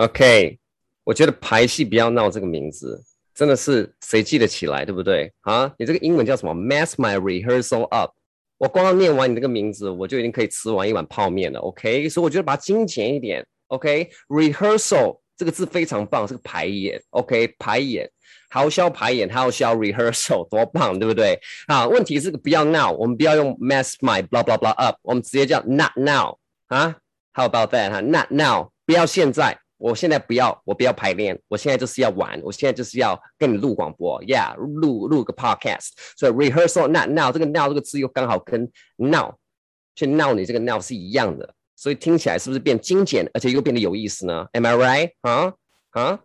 OK，我觉得排戏不要闹这个名字，真的是谁记得起来，对不对？啊，你这个英文叫什么？Mess my rehearsal up。我光要念完你这个名字，我就已经可以吃完一碗泡面了。OK，所以我觉得把它精简一点。OK，rehearsal 这个字非常棒，是个排演。OK，排演，好消排演，好消 rehearsal，多棒，对不对？啊，问题是不要闹，我们不要用 mess my blah blah blah up，我们直接叫 not now 啊？How about that？哈，not now，不要现在。我现在不要，我不要排练，我现在就是要玩，我现在就是要跟你录广播，Yeah，录录个 Podcast，所以 rehearsal not now 这个 now 这个字又刚好跟 now 去闹你这个闹是一样的，所以听起来是不是变精简，而且又变得有意思呢？Am I right？啊啊，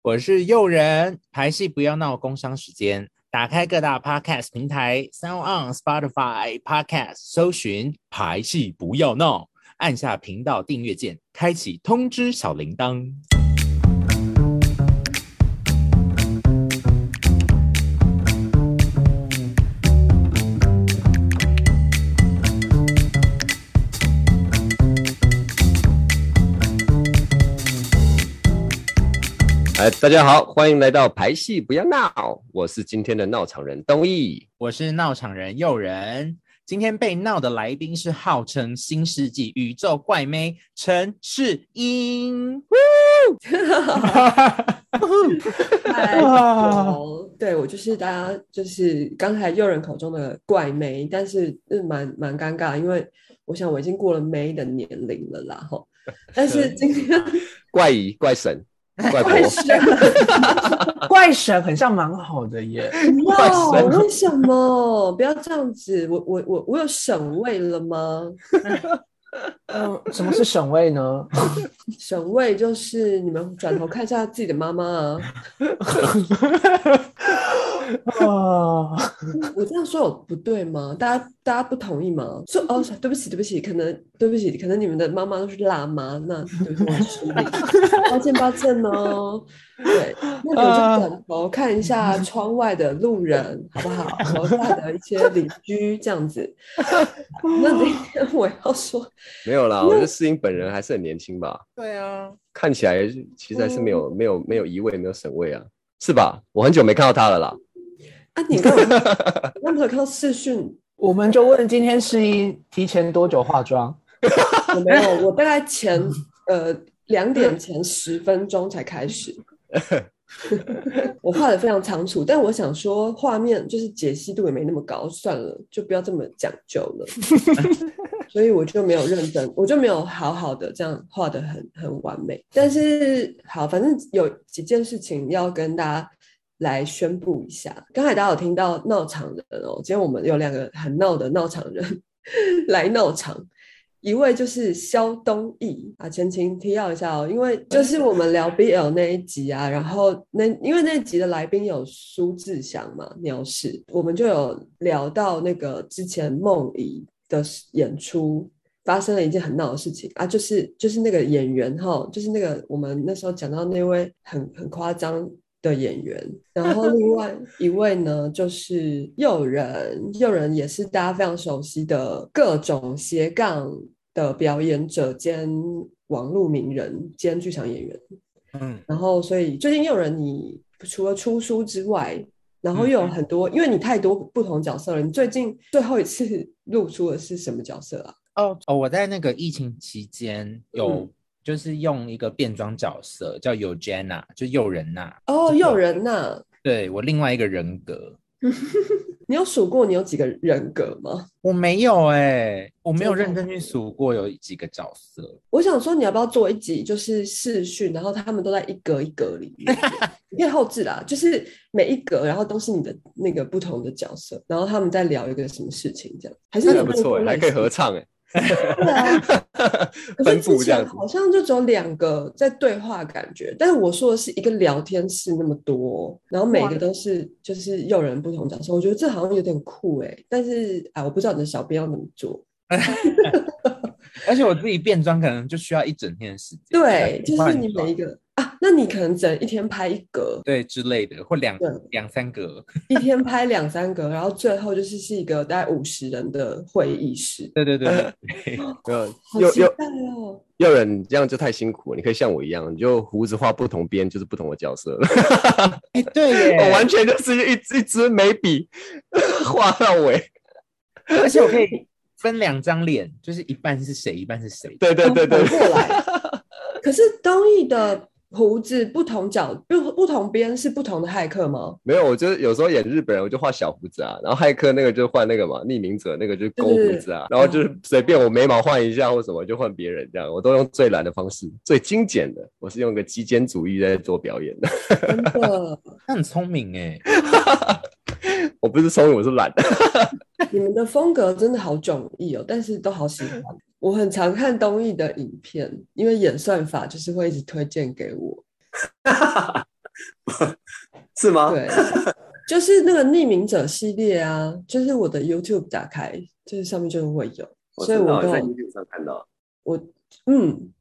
我是诱人，排戏不要闹，工商时间，打开各大 Podcast 平台，Sound on Spotify Podcast，搜寻排戏不要闹。按下频道订阅键，开启通知小铃铛。哎，大家好，欢迎来到排戏不要闹，我是今天的闹场人东义，我是闹场人诱人。今天被闹的来宾是号称新世纪宇宙怪妹陈世英。对我就是大家就是刚才诱人口中的怪妹，但是是蛮蛮尴尬，因为我想我已经过了妹的年龄了啦哈。但是 今天怪姨怪神。怪神，怪神很像蛮好的耶。哇，为什么不要这样子？我我我我有省位了吗？嗯，什么是省位呢？省位就是你们转头看一下自己的妈妈啊。啊，我这样说有不对吗？大家大家不同意吗？说哦，对不起对不起，可能对不起，可能你们的妈妈都是辣妈，那 对不起，抱歉抱歉哦。对，那你们就转头看一下 窗外的路人，好不好？楼下的一些邻居这样子。那今天我要说，没有啦，我觉得世英本人还是很年轻吧？对啊，看起来其实还是没有没有没有移位，没有省位啊，是吧？我很久没看到他了啦。啊，你刚刚没有看到视讯？我们就问今天世英提前多久化妆？我没有，我大概前呃两点前十分钟才开始。我画的非常仓促，但我想说画面就是解析度也没那么高，算了，就不要这么讲究了。所以我就没有认真，我就没有好好的这样画的很很完美。但是好，反正有几件事情要跟大家。来宣布一下，刚才大家有听到闹场人哦，今天我们有两个很闹的闹场人来闹场，一位就是肖东义啊，前情提要一下哦，因为就是我们聊 BL 那一集啊，然后那因为那一集的来宾有苏志祥嘛，鸟事，我们就有聊到那个之前梦怡的演出发生了一件很闹的事情啊，就是就是那个演员哈，就是那个我们那时候讲到那位很很夸张。的演员，然后另外一位呢，就是诱人，诱人也是大家非常熟悉的各种斜杠的表演者兼网络名人兼剧场演员。嗯，然后所以最近诱人，你除了出书之外，然后又有很多，因为你太多不同角色了。你最近最后一次 露出的是什么角色啊？哦哦，我在那个疫情期间有。就是用一个变装角色叫 Eugenia，就诱人呐。哦，诱人呐。对我另外一个人格，你有数过你有几个人格吗？我没有哎，我没有认真去数过有几个角色。我想说，你要不要做一集，就是视讯，然后他们都在一格一格里面，你可以后置啦，就是每一格，然后都是你的那个不同的角色，然后他们在聊一个什么事情，这样还是不错，还可以合唱哎。分布这样好像就只有两个在对话感觉，但是我说的是一个聊天室那么多，然后每个都是就是诱人不同角色，我觉得这好像有点酷哎，但是啊，我不知道你的小编要怎么做，而且我自己变装可能就需要一整天的时间。对，就是你每一个啊，那你可能只能一天拍一格，对之类的，或两对两三格。一天拍 两三格，然后最后就是是一个大概五十人的会议室。对对对对，没有，好又又期待哦！又人这样就太辛苦了，你可以像我一样，你就胡子画不同边，就是不同的角色了。哎，对耶，我完全就是一一支眉笔画到尾。而且我可以分两张脸，就是一半是谁，一半是谁。对对对对反，过来。可是东艺的胡子不同角不不同边是不同的骇客吗？没有，我就是有时候演日本人，我就画小胡子啊，然后骇客那个就换那个嘛，匿名者那个就勾胡子啊，然后就是随便我眉毛换一下或什么就换别人这样，我都用最懒的方式，最精简的，我是用个极简主义在做表演的。真的，他很聪明哎，我不是聪明，我是懒。你们的风格真的好迥异哦，但是都好喜欢。我很常看东艺的影片，因为演算法就是会一直推荐给我。是吗？对，就是那个匿名者系列啊，就是我的 YouTube 打开，就是上面就会有，所以我都在 YouTube 上看到。我嗯，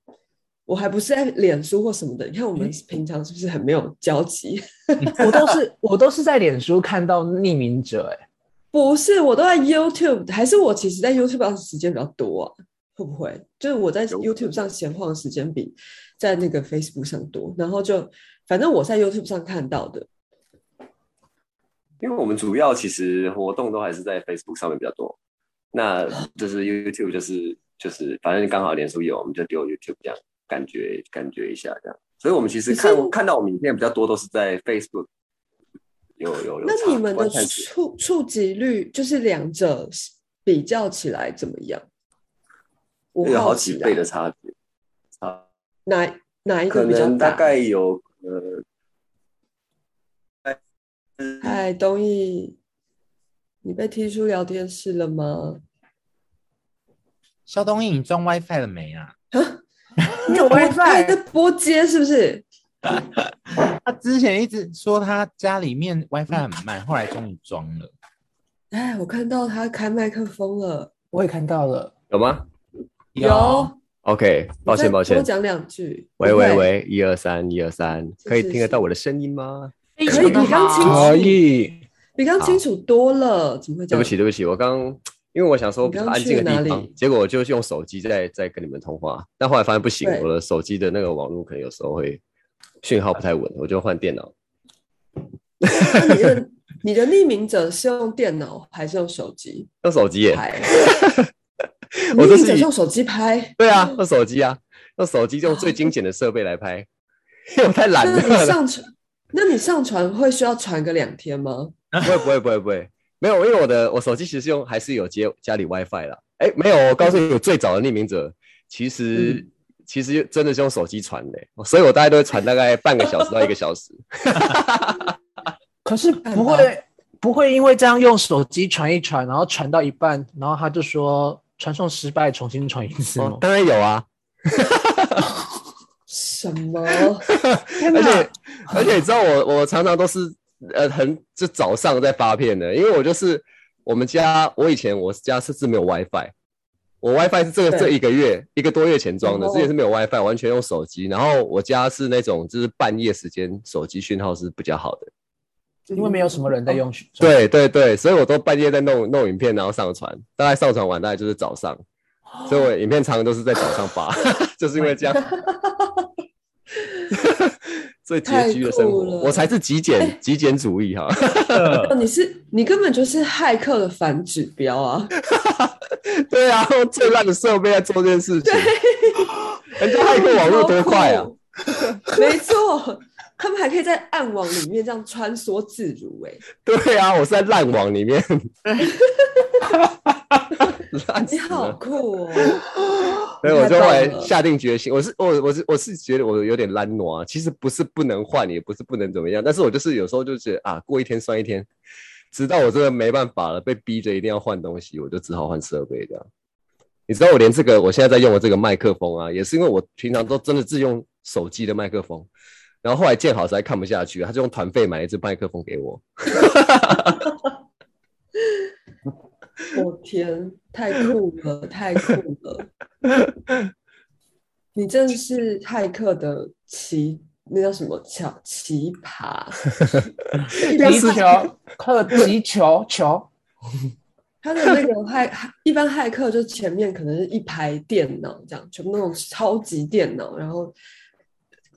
我还不是在脸书或什么的。你看我们平常是不是很没有交集？我都是我都是在脸书看到匿名者、哎，不是，我都在 YouTube，还是我其实在 YouTube 上时间比较多啊？会不会？就是我在 YouTube 上闲晃的时间比在那个 Facebook 上多，然后就反正我在 YouTube 上看到的，因为我们主要其实活动都还是在 Facebook 上面比较多，那就是 YouTube 就是就是反正刚好脸书有，我们就丢 YouTube 这样感觉感觉一下这样，所以我们其实看看到我们影片比较多都是在 Facebook 有有有那你们的触触及率就是两者比较起来怎么样？我有好好奇啊几倍的差别，差哪哪一可个比较能大大？概有呃嗨，东义，你被踢出聊天室了吗？肖东义，你装 WiFi 了没啊？你有 WiFi？在播接是不是？他之前一直说他家里面 WiFi 很慢，后来终于装了。哎，我看到他开麦克风了，我也看到了，有吗有。？OK，抱歉抱歉多。讲两句。喂，喂喂，一二三，一二三，可以听得到我的声音吗？可以比刚清可楚，以。比刚清楚多了，怎么会这样？对不起，对不起，我刚因为我想说比较安静的地方结果我就用手机在在跟你们通话，但后来发现不行，我的手机的那个网络可能有时候会讯号不太稳，我就换电脑。那你的你的匿名者是用电脑还是用手机 用手机耶，拍？我都是用手机拍，对啊，用手机啊，用手机用最精简的设备来拍，因为我太懒那你了。上传，那你上传会需要传个两天吗？不会不会不会不会，没有，因为我的我手机其实是用还是有接家里 WiFi 啦。哎，没有，我告诉你，我最早的匿名者其实、嗯其实真的是用手机传的，所以我大概都会传大概半个小时到一个小时。可是不会不会因为这样用手机传一传，然后传到一半，然后他就说传送失败，重新传一次吗？哦，当然有啊，什么？而且而且你知道我我常常都是呃很就早上在发片的，因为我就是我们家我以前我家甚至没有 WiFi，我 WiFi 是这个这一个月一个多月前装的，之前是没有 WiFi，完全用手机。然后我家是那种就是半夜时间手机讯号是比较好的，因为没有什么人在用。对对对，所以我都半夜在弄弄影片，然后上传，大概上传完大概就是早上，所以我影片常常都是在早上发，就是因为这样。最拮据的生活我才是极简极简主义哈。哦你是你根本就是骇客的反指标啊！对啊，用最烂的设备在做这件事情，人家骇客网络多快啊！没错，他们还可以在暗网里面这样穿梭自如、欸，对啊，我是在烂网里面，烂你。好酷哦！所以我就后来太棒了下定决心，我是我我是我是觉得我有点懒惰啊，其实不是不能换，也不是不能怎么样，但是我就是有时候就觉得啊，过一天算一天，直到我真的没办法了，被逼着一定要换东西，我就只好换设备这样。你知道我连这个我现在在用的这个麦克风啊，也是因为我平常都真的是用手机的麦克风，然后后来建好实在看不下去，他就用团费买了一支麦克风给我。我天，太酷了，太酷了！你真的是骇客的奇那叫什么巧奇葩，击球，克皮球球，他的那个骇骇一般骇客就前面可能是一排电脑这样，全部那种超级电脑，然后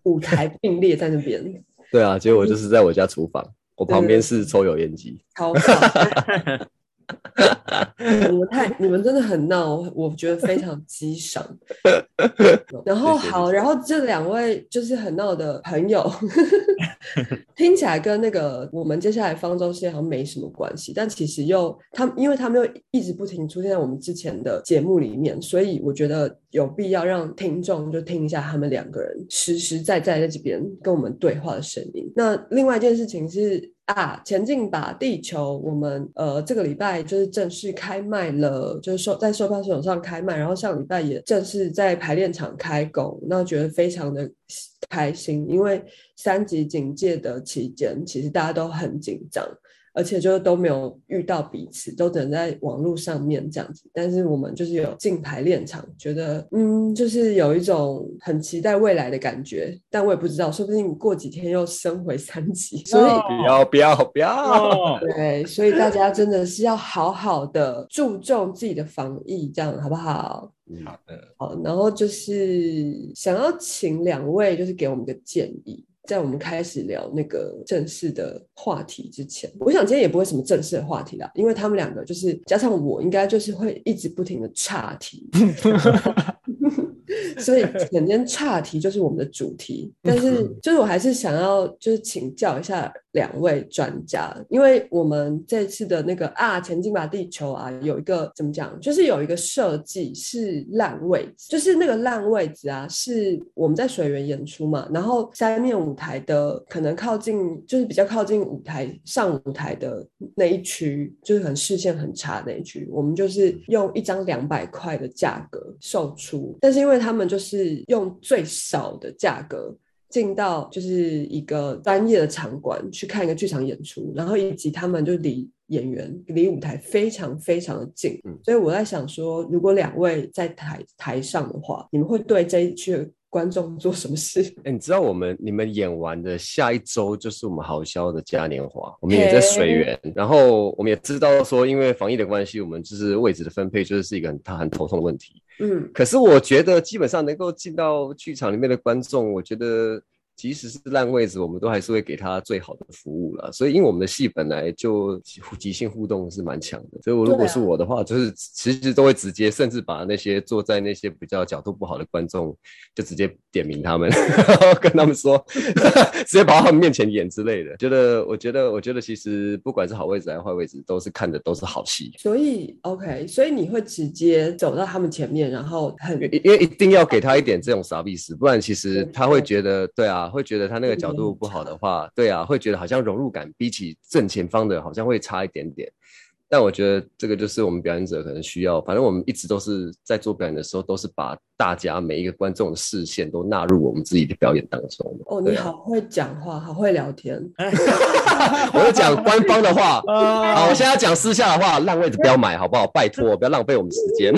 舞台并列在那边，对啊，结果就是在我家厨房，我旁边是抽油烟机。超闹。你们太你们真的很闹，我觉得非常激赏。然后好，然后这两位就是很闹的朋友，听起来跟那个我们接下来方舟系列好像没什么关系，但其实又他们，因为他们又一直不停出现在我们之前的节目里面，所以我觉得有必要让听众就听一下他们两个人实实在在在这边跟我们对话的声音。那另外一件事情是。啊，前进吧，地球！我们呃这个礼拜就是正式开卖了，就是售在售票系统上开卖，然后上礼拜也正式在排练场开工，那觉得非常的开心，因为三级警戒的期间，其实大家都很紧张。而且就是都没有遇到彼此，都只能在网络上面这样子。但是我们就是有进排练场，觉得嗯，就是有一种很期待未来的感觉。但我也不知道，说不定过几天又升回三级。所以不要不要不要！哦，对，所以大家真的是要好好的注重自己的防疫，这样好不好？好的，好，然后就是想要请两位，就是给我们个建议。在我们开始聊那个正式的话题之前，我想今天也不会什么正式的话题啦，因为他们两个就是加上我，应该就是会一直不停的岔题，所以整天岔题就是我们的主题。但是就是我还是想要就是请教一下两位专家，因为我们这次的那个啊前进吧地球啊有一个怎么讲，就是有一个设计是烂位置，就是那个烂位置啊是我们在水源演出嘛，然后三面舞台的可能靠近就是比较靠近舞台上舞台的那一区，就是很视线很差的那一区，我们就是用一张两百块的价格售出，但是因为他们就是用最少的价格。进到就是一个专业的场馆去看一个剧场演出，然后以及他们就离演员离舞台非常非常的近，嗯所以我在想说，如果两位在台台上的话，你们会对这一区的观众做什么事？哎，你知道我们你们演完的下一周就是我们豪销的嘉年华，我们也在水源，然后我们也知道说，因为防疫的关系，我们就是位置的分配就是是一个很很头痛的问题。嗯，可是我觉得基本上能够进到剧场里面的观众，我觉得即使是烂位置，我们都还是会给他最好的服务了。所以，因为我们的戏本来就即兴互动是蛮强的，所以我如果是我的话，就是其实都会直接，甚至把那些坐在那些比较角度不好的观众，就直接点名他们，然后跟他们说，直接跑到他们面前演之类的。觉得，我觉得，我觉得其实不管是好位置还是坏位置，都是看的都是好戏。所以 OK，所以你会直接走到他们前面，然后很因为一定要给他一点这种傻逼死，不然其实他会觉得，对啊，会觉得他那个角度不好的话，对啊，会觉得好像融入感比起正前方的好像会差一点点。但我觉得这个就是我们表演者可能需要，反正我们一直都是在做表演的时候，都是把大家每一个观众的视线都纳入我们自己的表演当中。哦，啊你好会讲话，好会聊天。我就讲官方的话，好，我现在要讲私下的话，烂位置不要买，好不好？拜托，不要浪费我们时间。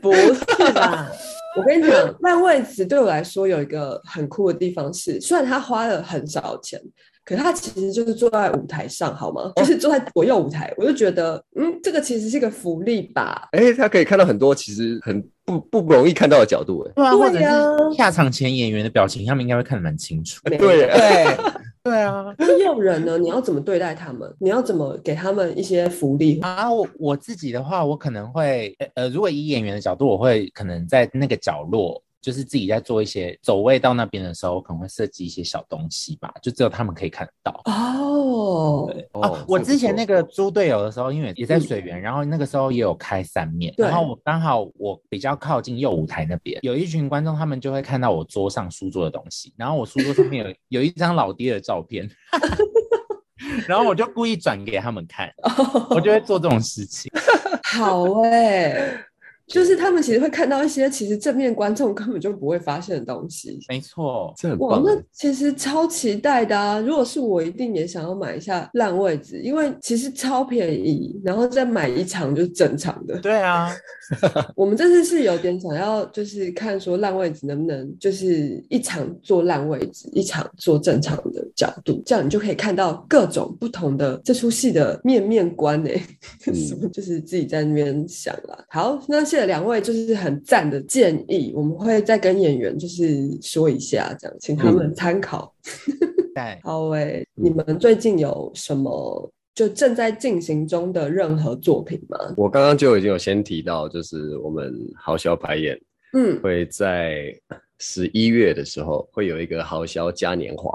不是吧？我跟你讲，烂位置对我来说有一个很酷的地方是，虽然他花了很少钱，可是他其实就是坐在舞台上，好吗？就是坐在左右舞台，我就觉得，嗯，这个其实是一个福利吧。哎，他可以看到很多其实很不不容易看到的角度，哎，对啊，或者对呀是下场前演员的表情，他们应该会看得蛮清楚。对，对 对啊，那用人呢？你要怎么对待他们？你要怎么给他们一些福利？啊，我我自己的话，我可能会，呃，如果以演员的角度，我会可能在那个角落，就是自己在做一些走位到那边的时候，我可能会设计一些小东西吧，就只有他们可以看得到。哦，哦，我之前那个猪队友的时候，因为也在水源，然后那个时候也有开三面，然后我刚好我比较靠近右舞台那边，有一群观众，他们就会看到我桌上书桌的东西，然后我书桌上面有 有一张老爹的照片，然后我就故意转给他们看，我就会做这种事情。好哎、就是他们其实会看到一些其实正面观众根本就不会发现的东西。没错，哇，这很棒。那其实超期待的啊！如果是我，一定也想要买一下烂位置，因为其实超便宜，然后再买一场就是正常的。对啊，我们这次是有点想要，就是看说烂位置能不能就是一场做烂位置，一场做正常的角度，这样你就可以看到各种不同的这出戏的面面观诶、什么就是自己在那边想啦。好，那谢谢两位就是很赞的建议，我们会再跟演员就是说一下，这样请他们参考。对，好诶、你们最近有什么就正在进行中的任何作品吗？我刚刚就已经有先提到，就是我们豪销排演嗯会在十一月的时候会有一个豪销嘉年华，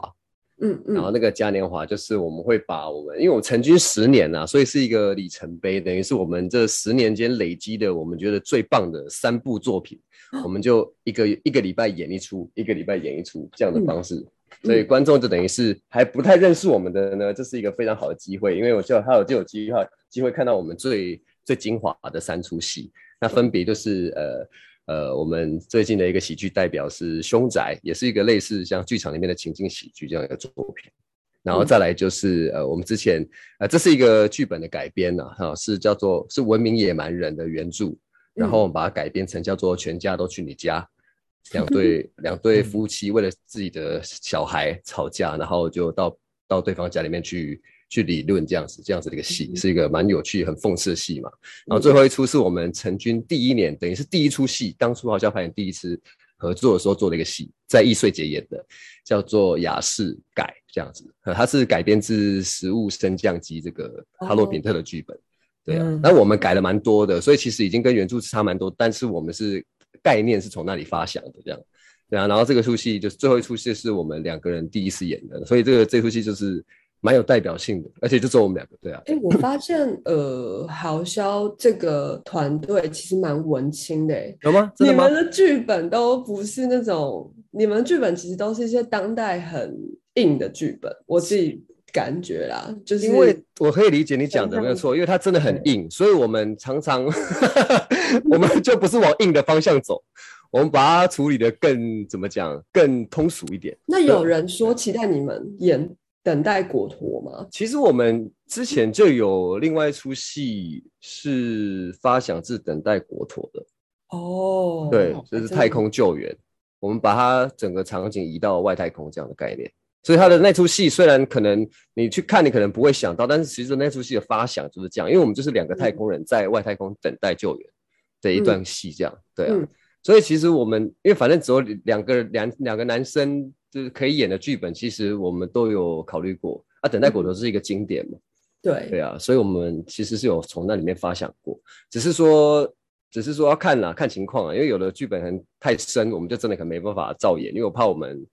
嗯嗯。然后那个嘉年华就是我们会把我们，因为我们成军十年呐、所以是一个里程碑，等于是我们这十年间累积的我们觉得最棒的三部作品，我们就一个一个礼拜演一出，一个礼拜演一出这样的方式。所以观众就等于是还不太认识我们的呢，这是一个非常好的机会，因为我就还有就有机会机会看到我们最最精华的三出戏，那分别就是呃呃，我们最近的一个喜剧代表是《凶宅》，也是一个类似像剧场里面的情景喜剧这样一个作品。然后再来就是呃，我们之前呃，这是一个剧本的改编呐、哈、是叫做是《文明野蛮人》的原著，然后我们把它改编成叫做《全家都去你家》，两对两对夫妻为了自己的小孩吵架，然后就到到对方家里面去去理论这样子这样子的一个戏，是一个蛮有趣、很讽刺的戏嘛。然后最后一出是我们成军第一年，等于是第一出戏，当初好像排演第一次合作的时候做的一个戏，在易碎节演的，叫做《雅士改》这样子，呃它是改编自《食物升降机》这个哈洛品特的剧本。对啊嗯，那我们改了蛮多的，所以其实已经跟原著差蛮多，但是我们是概念是从那里发想的，这样。对啊，然后这个出戏就是最后一出戏是我们两个人第一次演的，所以这个这出戏就是蛮有代表性的，而且就只有我们两个，对啊。哎、我发现呃，豪潇这个团队其实蛮文青的欸。有吗？真的吗你们？的剧本都不是那种，你们的剧本其实都是一些当代很硬的剧本，我自己感觉啦，就是因为我可以理解你讲的没有错，因为它真的很硬，所以我们常常 我们就不是往硬的方向走，我们把它处理的更怎么讲，更通俗一点。那有人说期待你们演《等待果陀》吗？其实我们之前就有另外一出戏是发想自等待国陀的，哦，对还，就是太空救援，我们把它整个场景移到外太空这样的概念。所以他的那出戏虽然可能你去看，你可能不会想到，但是其实那出戏的发想就是这样，因为我们就是两个太空人在外太空等待救援的一段戏，这样、对啊。嗯所以其实我们因为反正只有两个两两个男生就是可以演的剧本，其实我们都有考虑过。啊。等待果陀是一个经典嘛，对。对啊，所以我们其实是有从那里面发想过，只是说，只是说要看啦，看情况啊，因为有的剧本很太深，我们就真的可能没办法照演，因为我怕我们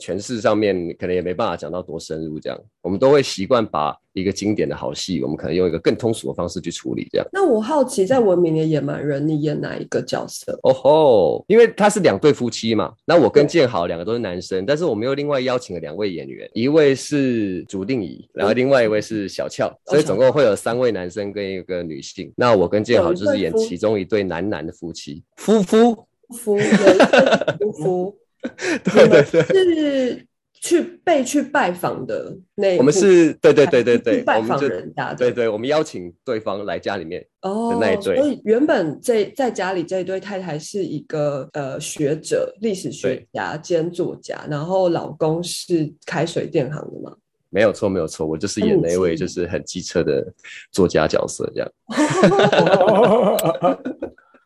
诠释上面可能也没办法讲到多深入，这样我们都会习惯把一个经典的好戏，我们可能用一个更通俗的方式去处理，这样。那我好奇，在《文明的野蛮人》，你演哪一个角色？哦吼，因为他是两对夫妻嘛，那我跟建豪两个都是男生，但是我们又另外邀请了两位演员，一位是朱定怡，然后另外一位是小俏，所以总共会有三位男生跟一个女性。那我跟建豪就是演其中一对男男的夫妻，夫夫。夫夫 妇，对对对，是去被去拜访的那我们是，对对对对 去对，拜访人家的，对对，我们邀请对方来家里面，哦，那一对所以原本这在家里这一对太太是一个呃学者、历史学家兼作家，然后老公是开水电行的嘛。没有错没有错，我就是演那一位嗯就是很机车的作家角色这样。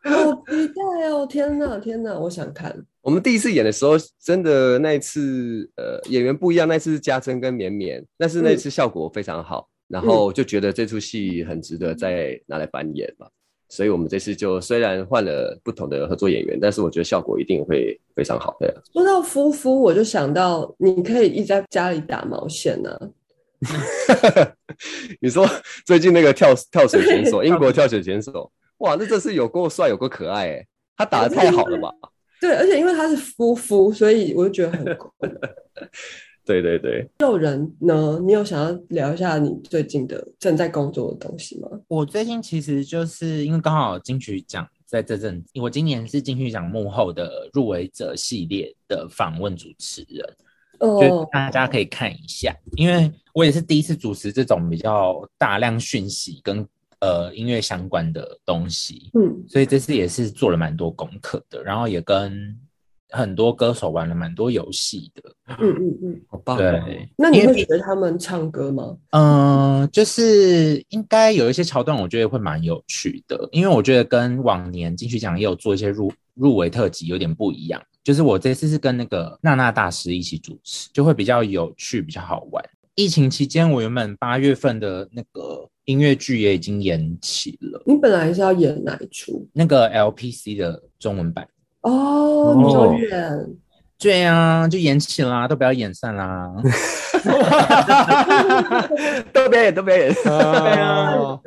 好期待哦！天哪，天哪，我想看。我们第一次演的时候，真的那一次，呃，演员不一样。那次是嘉珍跟绵绵，但是那次效果非常好，然后就觉得这出戏很值得再拿来翻演嘛。所以我们这次就虽然换了不同的合作演员，但是我觉得效果一定会非常好的。说到夫妇，我就想到你可以一直在家里打毛线呢、你说最近那个跳跳水选手，英国跳水选手，哇，那真是有够帅，有够可爱哎！他打的太好了吧？对，而且因为他是夫妇，所以我就觉得很酷。对对对，诱人呢，你有想要聊一下你最近的正在工作的东西吗？我最近其实就是因为刚好金曲奖在这阵子，我今年是金曲奖幕后的入围者系列的访问主持人，就哦，大家可以看一下，因为我也是第一次主持这种比较大量讯息跟呃音乐相关的东西，嗯所以这次也是做了蛮多功课的，然后也跟很多歌手玩了蛮多游戏的。嗯嗯嗯。好棒、哦！对，那你会学他们唱歌吗？嗯、就是应该有一些桥段，我觉得会蛮有趣的，因为我觉得跟往年金曲奖也有做一些入入围特辑有点不一样。就是我这次是跟那个娜娜大师一起主持，就会比较有趣，比较好玩。疫情期间，我原本八月份的那个音乐剧也已经延期了，你本来是要演哪一出？那个 LPC 的中文版。哦，你演，对啊，就延期啦，都不要演散啦。都表演，都表演。哦，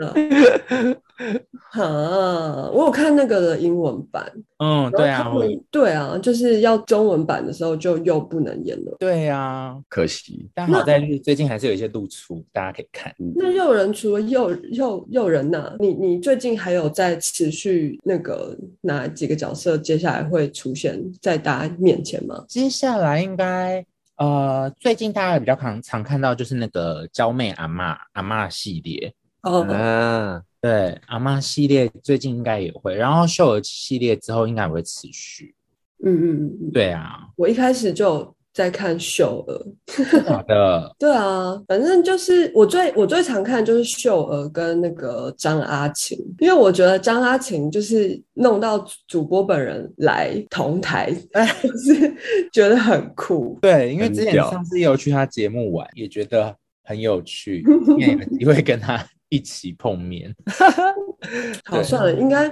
哈，我有看那个的英文版，嗯，对啊，对啊，就是要中文版的时候就又不能演了。对啊，可惜，但好在最近还是有一些露出，大家可以看。那诱人除了诱诱诱人呐、你你最近还有在持续那个哪几个角色接下来会出现在大家面前吗？接下来应该呃，最近大家比较常常看到就是那个娇妹阿嬷阿嬷系列，哦，啊，对阿妈系列最近应该也会，然后秀儿系列之后应该也会持续。嗯嗯嗯嗯，对啊，我一开始就在看秀儿，好的，对啊，反正就是我最我最常看就是秀儿跟那个张阿晴，因为我觉得张阿晴就是弄到主播本人来同台，就是觉得很酷。对，因为之前上次也有去他节目玩，也觉得很有趣，也有机会跟他一起碰面。好，算了，应该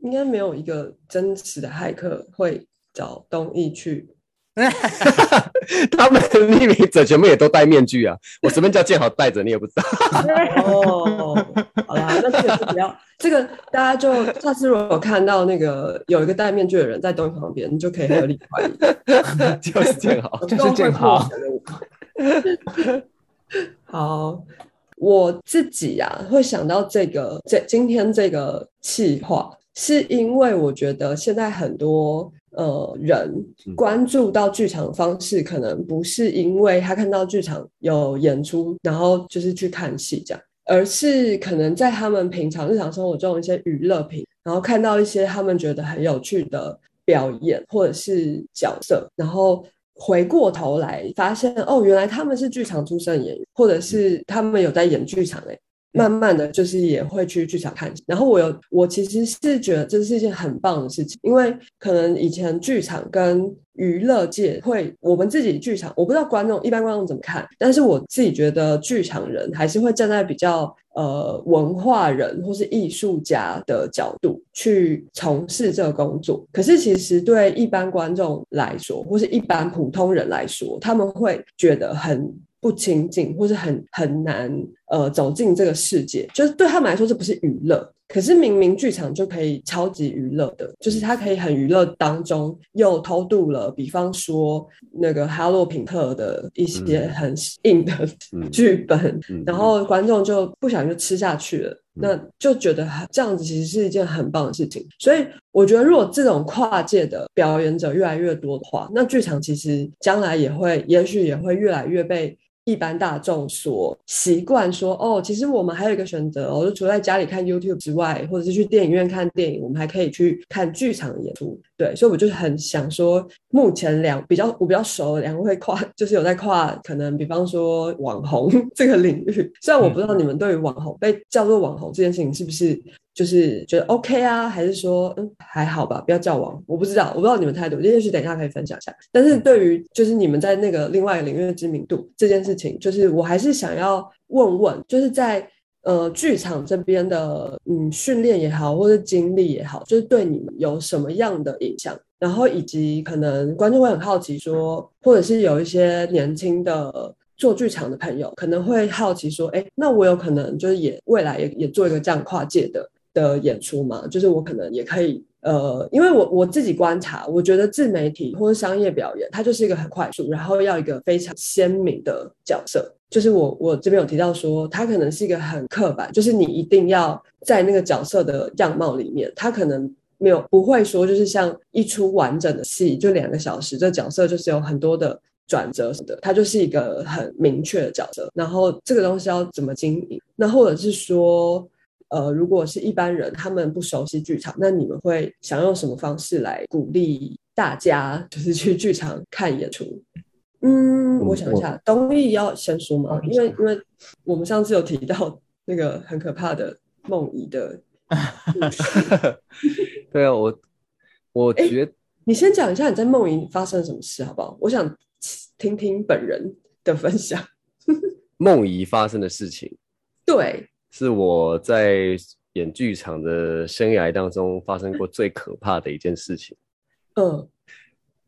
应该没有一个真实的骇客会找东艺去。他们的匿名者全部也都戴面具啊！我随便叫建豪戴着，你也不知道。哦，好啦，那这个就不要，这个大家就下次如果有看到那个有一个戴面具的人在东艺旁边，你就可以合理怀疑。就是建豪，就是建豪。好，我自己呀、会想到这个这今天这个企划，是因为我觉得现在很多呃人嗯关注到剧场的方式，可能不是因为他看到剧场有演出，然后就是去看戏这样。而是可能在他们平常日常生活中一些娱乐品，然后看到一些他们觉得很有趣的表演或者是角色，然后回过头来发现，哦，原来他们是剧场出身的演员，或者是他们有在演剧场哎、慢慢的就是也会去剧场看。然后我有，我其实是觉得这是一件很棒的事情，因为可能以前剧场跟娱乐界会，我们自己剧场，我不知道观众一般观众怎么看，但是我自己觉得剧场人还是会站在比较呃文化人或是艺术家的角度去从事这个工作。可是其实对一般观众来说，或是一般普通人来说，他们会觉得很不亲近，或是很很难呃走进这个世界，就是对他们来说这不是娱乐。可是明明剧场就可以超级娱乐的，就是它可以很娱乐当中又偷渡了，比方说那个哈洛品特的一些嗯很硬的嗯剧本，嗯然后观众就不小心就吃下去了，那就觉得很这样子其实是一件很棒的事情。所以我觉得，如果这种跨界的表演者越来越多的话，那剧场其实将来也会，也许也会越来越被。一般大众所习惯说哦，其实我们还有一个选择哦，就除了在家里看 YouTube 之外，或者是去电影院看电影，我们还可以去看剧场的演出。对，所以我就很想说，目前两比较我比较熟的两位跨，就是有在跨，可能比方说网红 这个领域。虽然我不知道你们对于网红被叫做网红这件事情是不是就是觉得 OK 啊，还是说嗯还好吧，不要叫王，我不知道，我不知道你们态度，也许等一下可以分享一下。但是对于就是你们在那个另外一个领域的知名度这件事情，就是我还是想要问问，就是在呃剧场这边的嗯训练也好，或者经历也好，就是对你们有什么样的影响？然后以及可能观众会很好奇说，或者是有一些年轻的。做剧场的朋友可能会好奇说：“哎，那我有可能就是也未来也也做一个这样跨界的的演出嘛？就是我可能也可以呃，因为我我自己观察，我觉得自媒体或者商业表演，它就是一个很快速，然后要一个非常鲜明的角色。就是我我这边有提到说，它可能是一个很刻板，就是你一定要在那个角色的样貌里面，它可能没有不会说就是像一出完整的戏就两个小时，这角色就是有很多的转折什么的，它就是一个很明确的角色。然后这个东西要怎么经营？那或者是说，呃，如果是一般人他们不熟悉剧场，那你们会想用什么方式来鼓励大家就是去剧场看演出？嗯，我想一下，东艺要先说吗？因为因为我们上次有提到那个很可怕的梦遗的故事。对啊，我我哎觉得你先讲一下你在梦遗发生了什么事好不好？我想听听本人的分享。梦遗发生的事情，对，是我在演剧场的生涯当中发生过最可怕的一件事情。嗯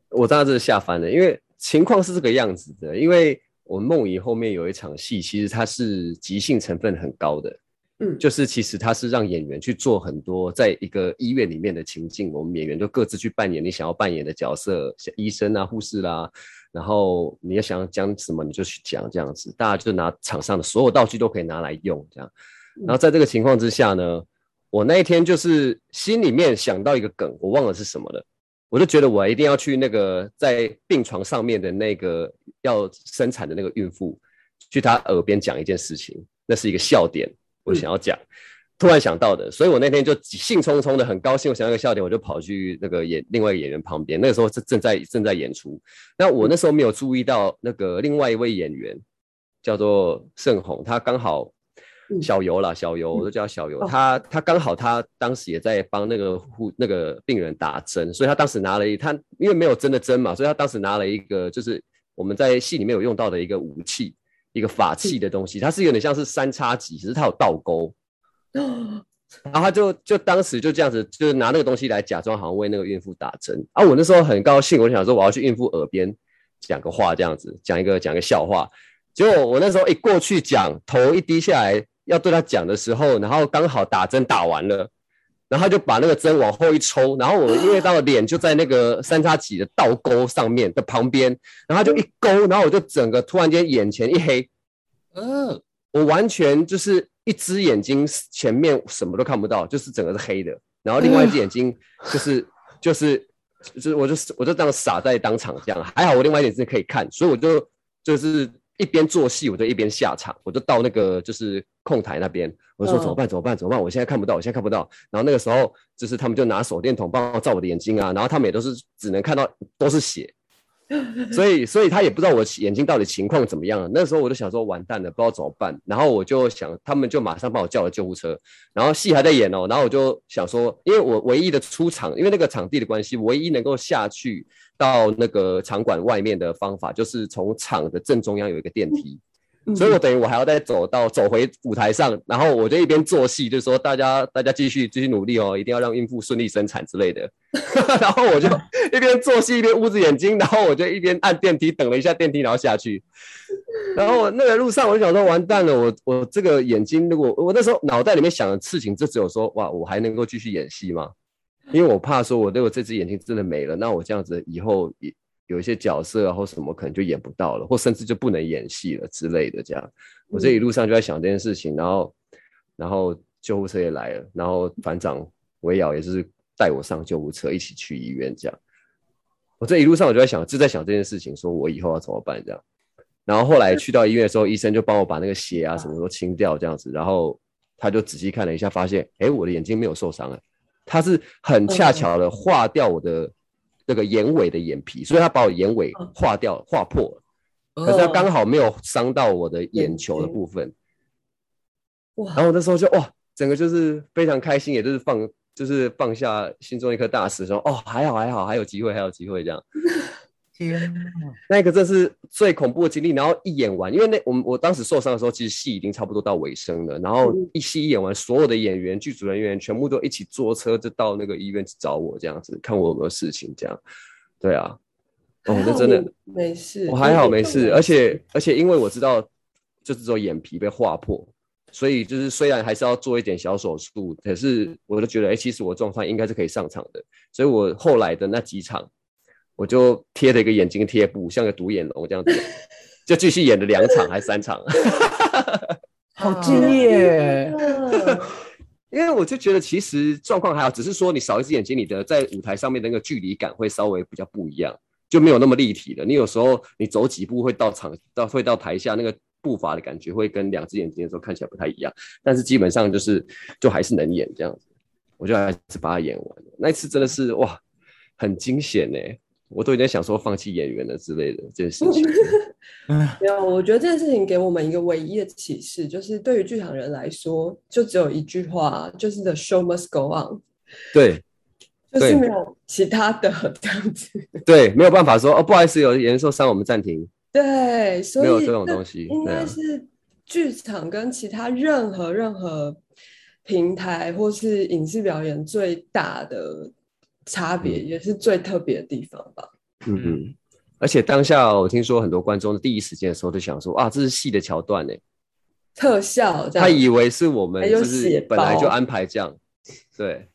我当时真的吓翻了，因为情况是这个样子的，因为我们梦遗后面有一场戏，其实它是即兴成分很高的，嗯，就是其实它是让演员去做很多在一个医院里面的情境，我们演员就各自去扮演你想要扮演的角色，像医生啊、护士啦、然后你要想讲什么你就去讲这样子，大家就拿场上的所有道具都可以拿来用这样。然后在这个情况之下呢，我那一天就是心里面想到一个梗，我忘了是什么了。我就觉得我一定要去那个在病床上面的那个要生产的那个孕妇，去她耳边讲一件事情，那是一个笑点，我想要讲，突然想到的，所以我那天就兴冲冲的，很高兴，我想到一个笑点，我就跑去那个演另外一个演员旁边，那个时候正正在正在演出，那我那时候没有注意到那个另外一位演员叫做盛红，他刚好嗯小游啦，小游，我都叫小游。哦他他刚好他当时也在帮那个护那个病人打针，所以他当时拿了一他因为没有针的针嘛，所以他当时拿了一个就是我们在戏里面有用到的一个武器，一个法器的东西，它是有点像是三叉戟，只是它有倒钩。然后他就就当时就这样子，就是拿那个东西来假装好像为那个孕妇打针啊。我那时候很高兴，我就想说我要去孕妇耳边讲个话，这样子讲一个讲一个笑话。结果我那时候一过去讲，头一低下来要对他讲的时候，然后刚好打针打完了，然后他就把那个针往后一抽，然后我因为到脸就在那个三叉戟的倒钩上面的旁边，然后他就一勾，然后我就整个突然间眼前一黑，嗯，我完全就是一只眼睛前面什么都看不到，就是整个是黑的，然后另外一只眼睛就是就是就是我就我就这样傻在当场这样，还好我另外一只可以看，所以我就就是一边做戏我就一边下场，我就到那个就是控台那边，我就说嗯怎么办怎么办怎么办，我现在看不到，我现在看不到，然后那个时候就是他们就拿手电筒帮我照我的眼睛啊，然后他们也都是只能看到都是血。所以，所以他也不知道我眼睛到底情况怎么样。那时候我就想说，完蛋了，不知道怎么办。然后我就想，他们就马上帮我叫了救护车。然后戏还在演哦，然后我就想说，因为我唯一的出场，因为那个场地的关系，唯一能够下去到那个场馆外面的方法，就是从场的正中央有一个电梯。所以我等于我还要再走到走回舞台上，然后我就一边做戏，就说大家大家继续继续努力哦，一定要让孕妇顺利生产之类的。然后我就一边做戏一边捂着眼睛，然后我就一边按电梯等了一下电梯，然后下去。然后那个路上我就想说，完蛋了，我我这个眼睛如果我那时候脑袋里面想的事情，就只有说哇，我还能够继续演戏吗？因为我怕说我如果这只眼睛真的没了，那我这样子以后也。有一些角色啊或什么可能就演不到了，或甚至就不能演戏了之类的。这样，我这一路上就在想这件事情，然后，然后救护车也来了，然后团长维瑶也是带我上救护车一起去医院。这样，我这一路上我就在想，就在想这件事情，说我以后要怎么办这样。然后后来去到医院的时候，医生就帮我把那个血啊什么都清掉这样子，然后他就仔细看了一下，发现哎我的眼睛没有受伤哎，他是很恰巧的划掉我的。那个眼尾的眼皮，所以他把我眼尾划掉、划破了，可是他刚好没有伤到我的眼球的部分。哇！然后那时候就哇，整个就是非常开心，也就是放，就是放下心中一颗大石，说哦，还好还好，还有机会，还有机会这样。天哪！那个真是最恐怖的经历。然后一演完，因为那我们我当时受伤的时候，其实戏已经差不多到尾声了。然后一戏一演完，所有的演员、剧组人员全部都一起坐车，就到那个医院去找我，这样子看我有没有事情。这样，对啊，哦，那真的没事，我还好没事。而且而且，因为我知道，就是说眼皮被划破，所以就是虽然还是要做一点小手术，可是我就觉得，哎，其实我状况应该是可以上场的。所以我后来的那几场。我就贴了一个眼睛贴布，像个独眼龙这样子，就继续演了两场还三场，好敬业。因为我就觉得其实状况还好，只是说你少一只眼睛，你的在舞台上面的那个距离感会稍微比较不一样，就没有那么立体了。你有时候你走几步会到场到会到台下那个步伐的感觉会跟两只眼睛的时候看起来不太一样，但是基本上就是就还是能演这样子，我就还是把它演完。那一次真的是哇，很惊险呢、我都有点想说放弃演员了之类的这件事情。没有，我觉得这件事情给我们一个唯一的启示，就是对于剧场人来说，就只有一句话，就是 “the show must go on”，对就是对没有其他的这样子。对，没有办法说哦，不好意思，有演员受伤，我们暂停。对，所以没有这种东西应该是剧场跟其他任何任何平台或是影视表演最大的差别，嗯。也是最特别的地方吧。嗯嗯，而且当下我听说很多观众第一时间的时候就想说，啊，这是戏的桥段呢，特效这样，他以为是我们就是本来就安排这样，对，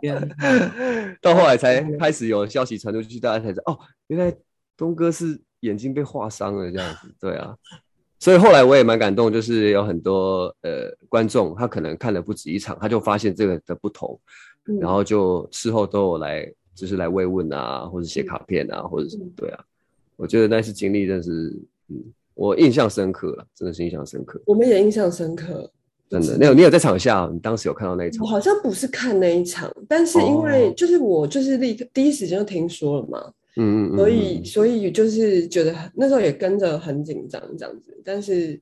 天 到后来才开始有消息传出去，大家才知道哦，原来东哥是眼睛被划伤了这样子，对啊。所以后来我也蛮感动，就是有很多呃观众，他可能看了不止一场，他就发现这个的不同，嗯然后就事后都有来，就是来慰问啊，或者写卡片啊，或者什么对啊，我觉得那次经历真是，嗯，我印象深刻了，真的是印象深刻，我们也印象深刻。真的。你有你有在场下，你当时有看到那一场我？好像不是看那一场，但是因为哦就是我就是立刻第一时间就听说了嘛，嗯嗯嗯，所以嗯所以就是觉得那时候也跟着很紧张这样子，但是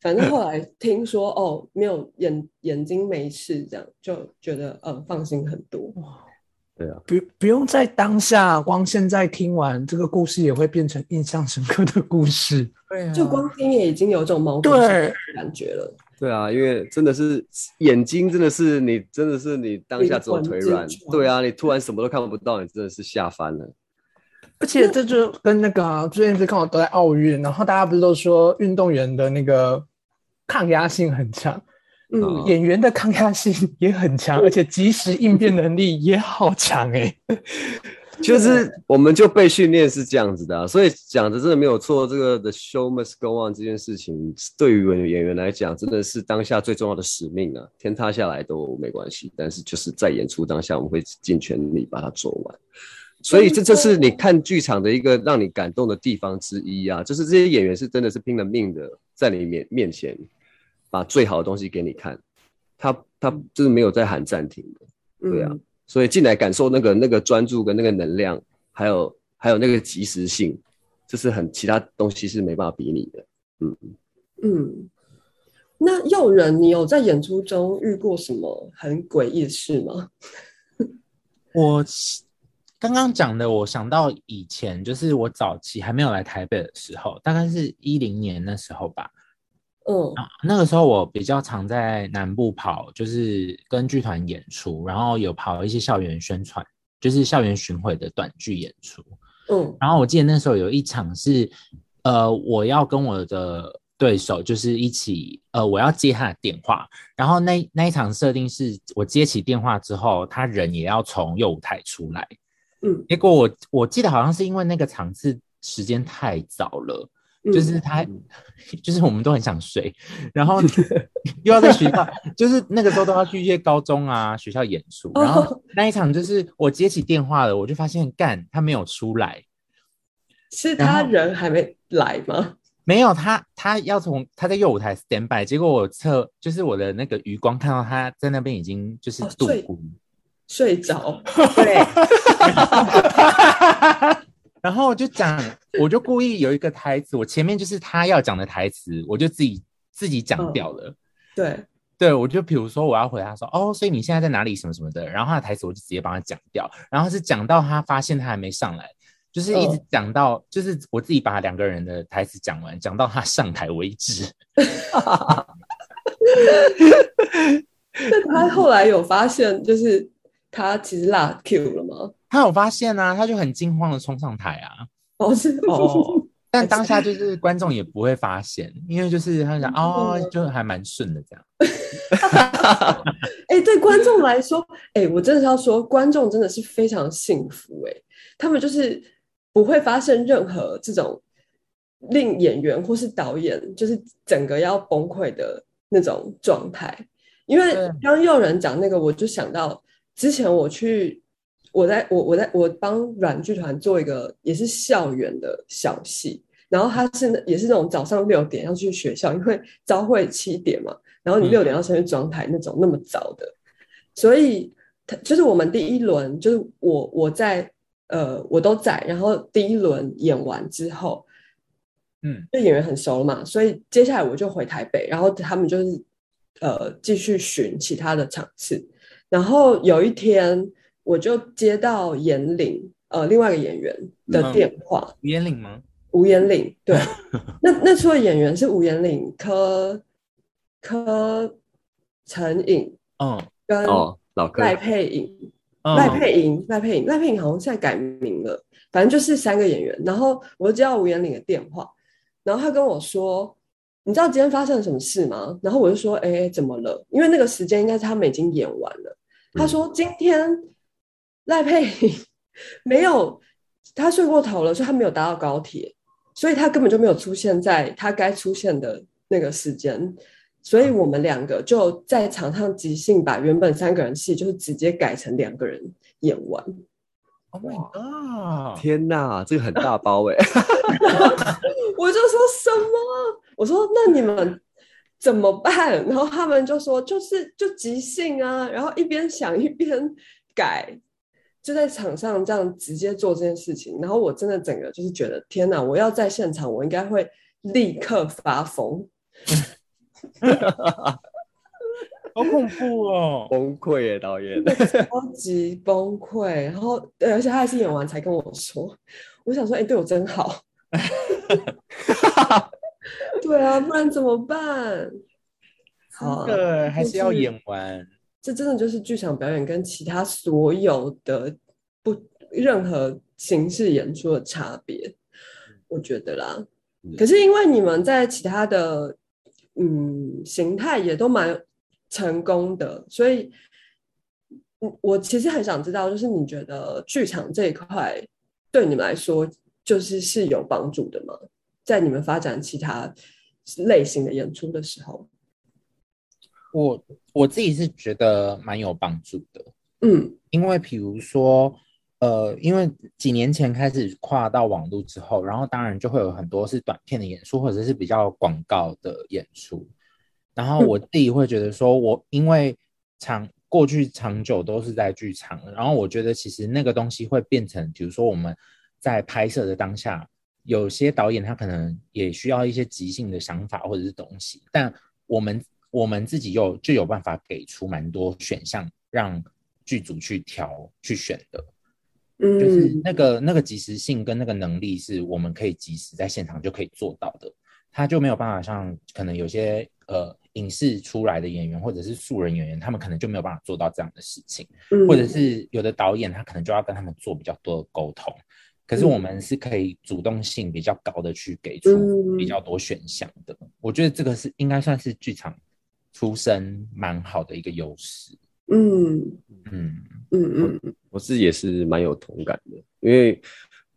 反正后来听说哦没有眼眼睛没事这样，就觉得呃放心很多。对啊，不不用在当下，光现在听完这个故事也会变成印象深刻的故事。对啊，就光听也已经有种毛骨悚然的感觉了。对啊，因为真的是眼睛，真的是你，真的是你当下只有腿软对啊，你突然什么都看不到，你真的是吓翻了。而且这就跟那个啊最近不是刚好都在奥运，然后大家不是都说运动员的那个抗压性很强，嗯，哦演员的抗压性也很强，而且及时应变能力也好强哎、就是我们就被训练是这样子的、啊，所以讲的真的没有错。这个 the show must go on 这件事情，对于演员来讲，真的是当下最重要的使命啊！天塌下来都没关系，但是就是在演出当下，我们会尽全力把它做完。所以这这是你看剧场的一个让你感动的地方之一啊！就是这些演员是真的是拼了命的在你面面前把最好的东西给你看，他他就是没有在喊暂停的。对啊嗯所以进来感受那个那个专注跟那个能量，还有还有那个及时性，这是很其他东西是没办法比拟的。嗯嗯。那诱人，你有在演出中遇过什么很诡异的事吗？我刚刚讲的，我想到以前就是我早期还没有来台北的时候，大概是一零年那时候吧。嗯啊那个时候我比较常在南部跑，就是跟剧团演出，然后有跑一些校园宣传，就是校园巡回的短剧演出。嗯然后我记得那时候有一场是，呃，我要跟我的对手就是一起，呃，我要接他的电话，然后那那一场设定是我接起电话之后，他人也要从右舞台出来，嗯结果我我记得好像是因为那个场次时间太早了。嗯，就是他，就是我们都很想睡，然后 又要在学校，就是那个时候都要去一些高中啊学校演出，然后那一场就是我接起电话了，我就发现干他没有出来，是他人还没来吗？没有他他要从他在右舞台 stand by，结果我侧就是我的那个余光看到他在那边已经就是度哦睡孤，睡着，对，然后我就讲，我就故意有一个台词，我前面就是他要讲的台词，我就自己自己讲掉了。对，对，我就比如说我要回他说，哦，所以你现在在哪里什么什么的，然后他的台词我就直接帮他讲掉，然后是讲到他发现他还没上来，就是一直嗯讲到，就是我自己把两个人的台词讲完，讲到他上台为止。那他后来有发现，就是他其实落 Q 了吗？他有发现啊，他就很惊慌的冲上台啊，哦，是哦，但当下就是观众也不会发现，因为就是他想哦，就还蛮顺的这样。哎、对观众来说，哎、我真的是要说，观众真的是非常幸福、哎，他们就是不会发生任何这种令演员或是导演就是整个要崩溃的那种状态，因为刚有人讲那个，我就想到之前我去，我在我我在我帮软剧团做一个也是校园的小戏，然后他是也是那种早上六点要去学校，因为朝会七点嘛，然后你嗯六点要先去装台那种那么早的，所以他就是我们第一轮就是我我在呃我都在，然后第一轮演完之后，嗯，就演员很熟了嘛，所以接下来我就回台北，然后他们就是呃继续巡其他的场次。然后有一天，我就接到严玲呃另外一个演员的嗯电话，吴彦岭吗？吴延岭对，那那出的演员是吴延岭、柯柯陈颖嗯跟哦，老哥，赖佩颖。嗯赖佩颖，赖佩颖，赖佩颖好像现在改名了，反正就是三个演员。然后我就接到吴彦岭的电话，然后他跟我说：“你知道今天发生了什么事吗？”然后我就说：“哎，怎么了？”因为那个时间应该是他们已经演完了。他说：“今天赖佩莹 没有，他睡过头了，所以他没有搭到高铁，所以他根本就没有出现在他该出现的那个时间。”所以我们两个就在场上即兴把原本三个人戏，就是直接改成两个人演完。，Oh my god！天哪，这个很大包哎、我就说什么？我说那你们怎么办？然后他们就说就是就即兴啊，然后一边想一边改，就在场上这样直接做这件事情。然后我真的整个就是觉得天哪！我要在现场，我应该会立刻发疯。好恐怖哦！崩溃耶，导演。超级崩溃，然后对，而且他还是演完才跟我说，我想说，哎、对我真好，对啊，不然怎么办？好啊还是要演完。这真的就是剧场表演跟其他所有的不任何形式演出的差别，我觉得啦。嗯可是因为你们在其他的嗯形态也都蛮成功的，所以嗯我其实很想知道，就是你觉得剧场这一块对你们来说就是是有帮助的吗？在你们发展其他类型的演出的时候，我我自己是觉得蛮有帮助的，嗯。因为比如说，呃，因为几年前开始跨到网络之后，然后当然就会有很多是短片的演出，或者是比较广告的演出。然后我自己会觉得说，我因为长过去长久都是在剧场，然后我觉得其实那个东西会变成，比如说我们在拍摄的当下，有些导演他可能也需要一些即兴的想法或者是东西，但我们我们自己有就有办法给出蛮多选项，让剧组去调去选的。嗯，就是那个那个及时性跟那个能力是我们可以及时在现场就可以做到的，他就没有办法像可能有些呃影视出来的演员或者是素人演员，他们可能就没有办法做到这样的事情，嗯或者是有的导演他可能就要跟他们做比较多的沟通，可是我们是可以主动性比较高的去给出比较多选项的，我觉得这个是应该算是剧场出身蛮好的一个优势，嗯。嗯嗯嗯嗯。我自己也是蛮有同感的，因为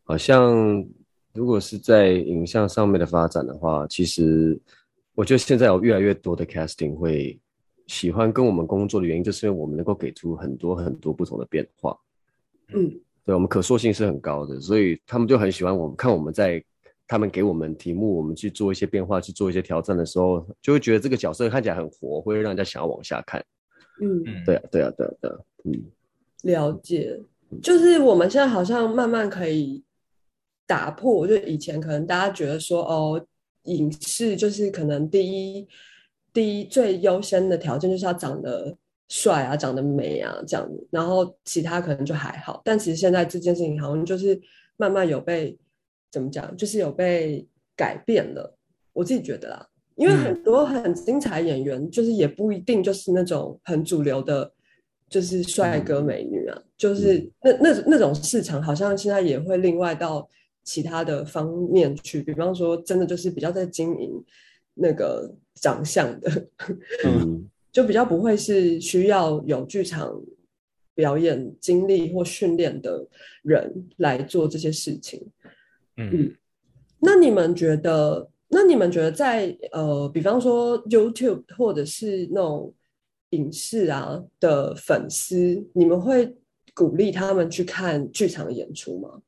好像如果是在影像上面的发展的话，其实我觉得现在有越来越多的 casting 会喜欢跟我们工作的原因，就是因为我们能够给出很多很多不同的变化，嗯对我们可塑性是很高的，所以他们就很喜欢我们看我们在他们给我们题目，我们去做一些变化，去做一些挑战的时候，就会觉得这个角色看起来很活，会让人家想要往下看。嗯，嗯，对啊，对啊，对啊，对啊，嗯。了解。就是我们现在好像慢慢可以打破，就以前可能大家觉得说，哦，影视就是可能第一第一最优先的条件就是要长得帅啊，长得美啊这样子，然后其他可能就还好。但其实现在这件事情好像就是慢慢有被怎么讲，就是有被改变了。我自己觉得啦，因为嗯很多很精彩演员，就是也不一定就是那种很主流的，就是帅哥美女啊，就是那那那种市场，好像现在也会另外到其他的方面去，比方说真的就是比较在经营那个长相的，嗯 就比较不会是需要有剧场表演经历或训练的人来做这些事情。嗯那你们觉得？那你们觉得在呃，比方说 YouTube 或者是那种影视啊的粉丝，你们会鼓励他们去看剧场演出吗？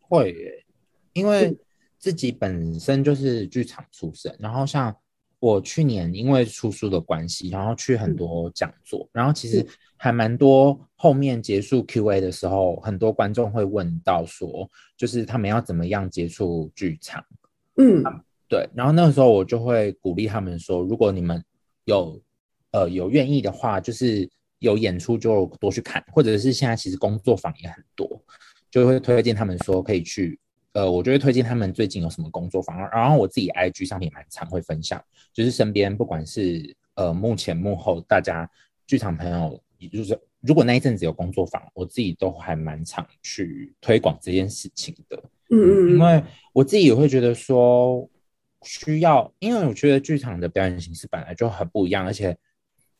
会耶，因为自己本身就是剧场出身，然后像我去年因为出书的关系，然后去很多讲座，然后其实还蛮多。后面结束 Q&A 的时候，很多观众会问到说，就是他们要怎么样接触剧场？嗯，对。然后那个时候我就会鼓励他们说，如果你们有呃有愿意的话，就是有演出就多去看，或者是现在其实工作坊也很多。就会推荐他们说可以去，呃，我就会推荐他们最近有什么工作坊，然后我自己 IG 上面蛮常会分享，就是身边不管是呃幕前幕后大家剧场朋友，也就是如果那一阵子有工作坊，我自己都还蛮常去推广这件事情的，嗯嗯，因为我自己也会觉得说需要，因为我觉得剧场的表演形式本来就很不一样，而且。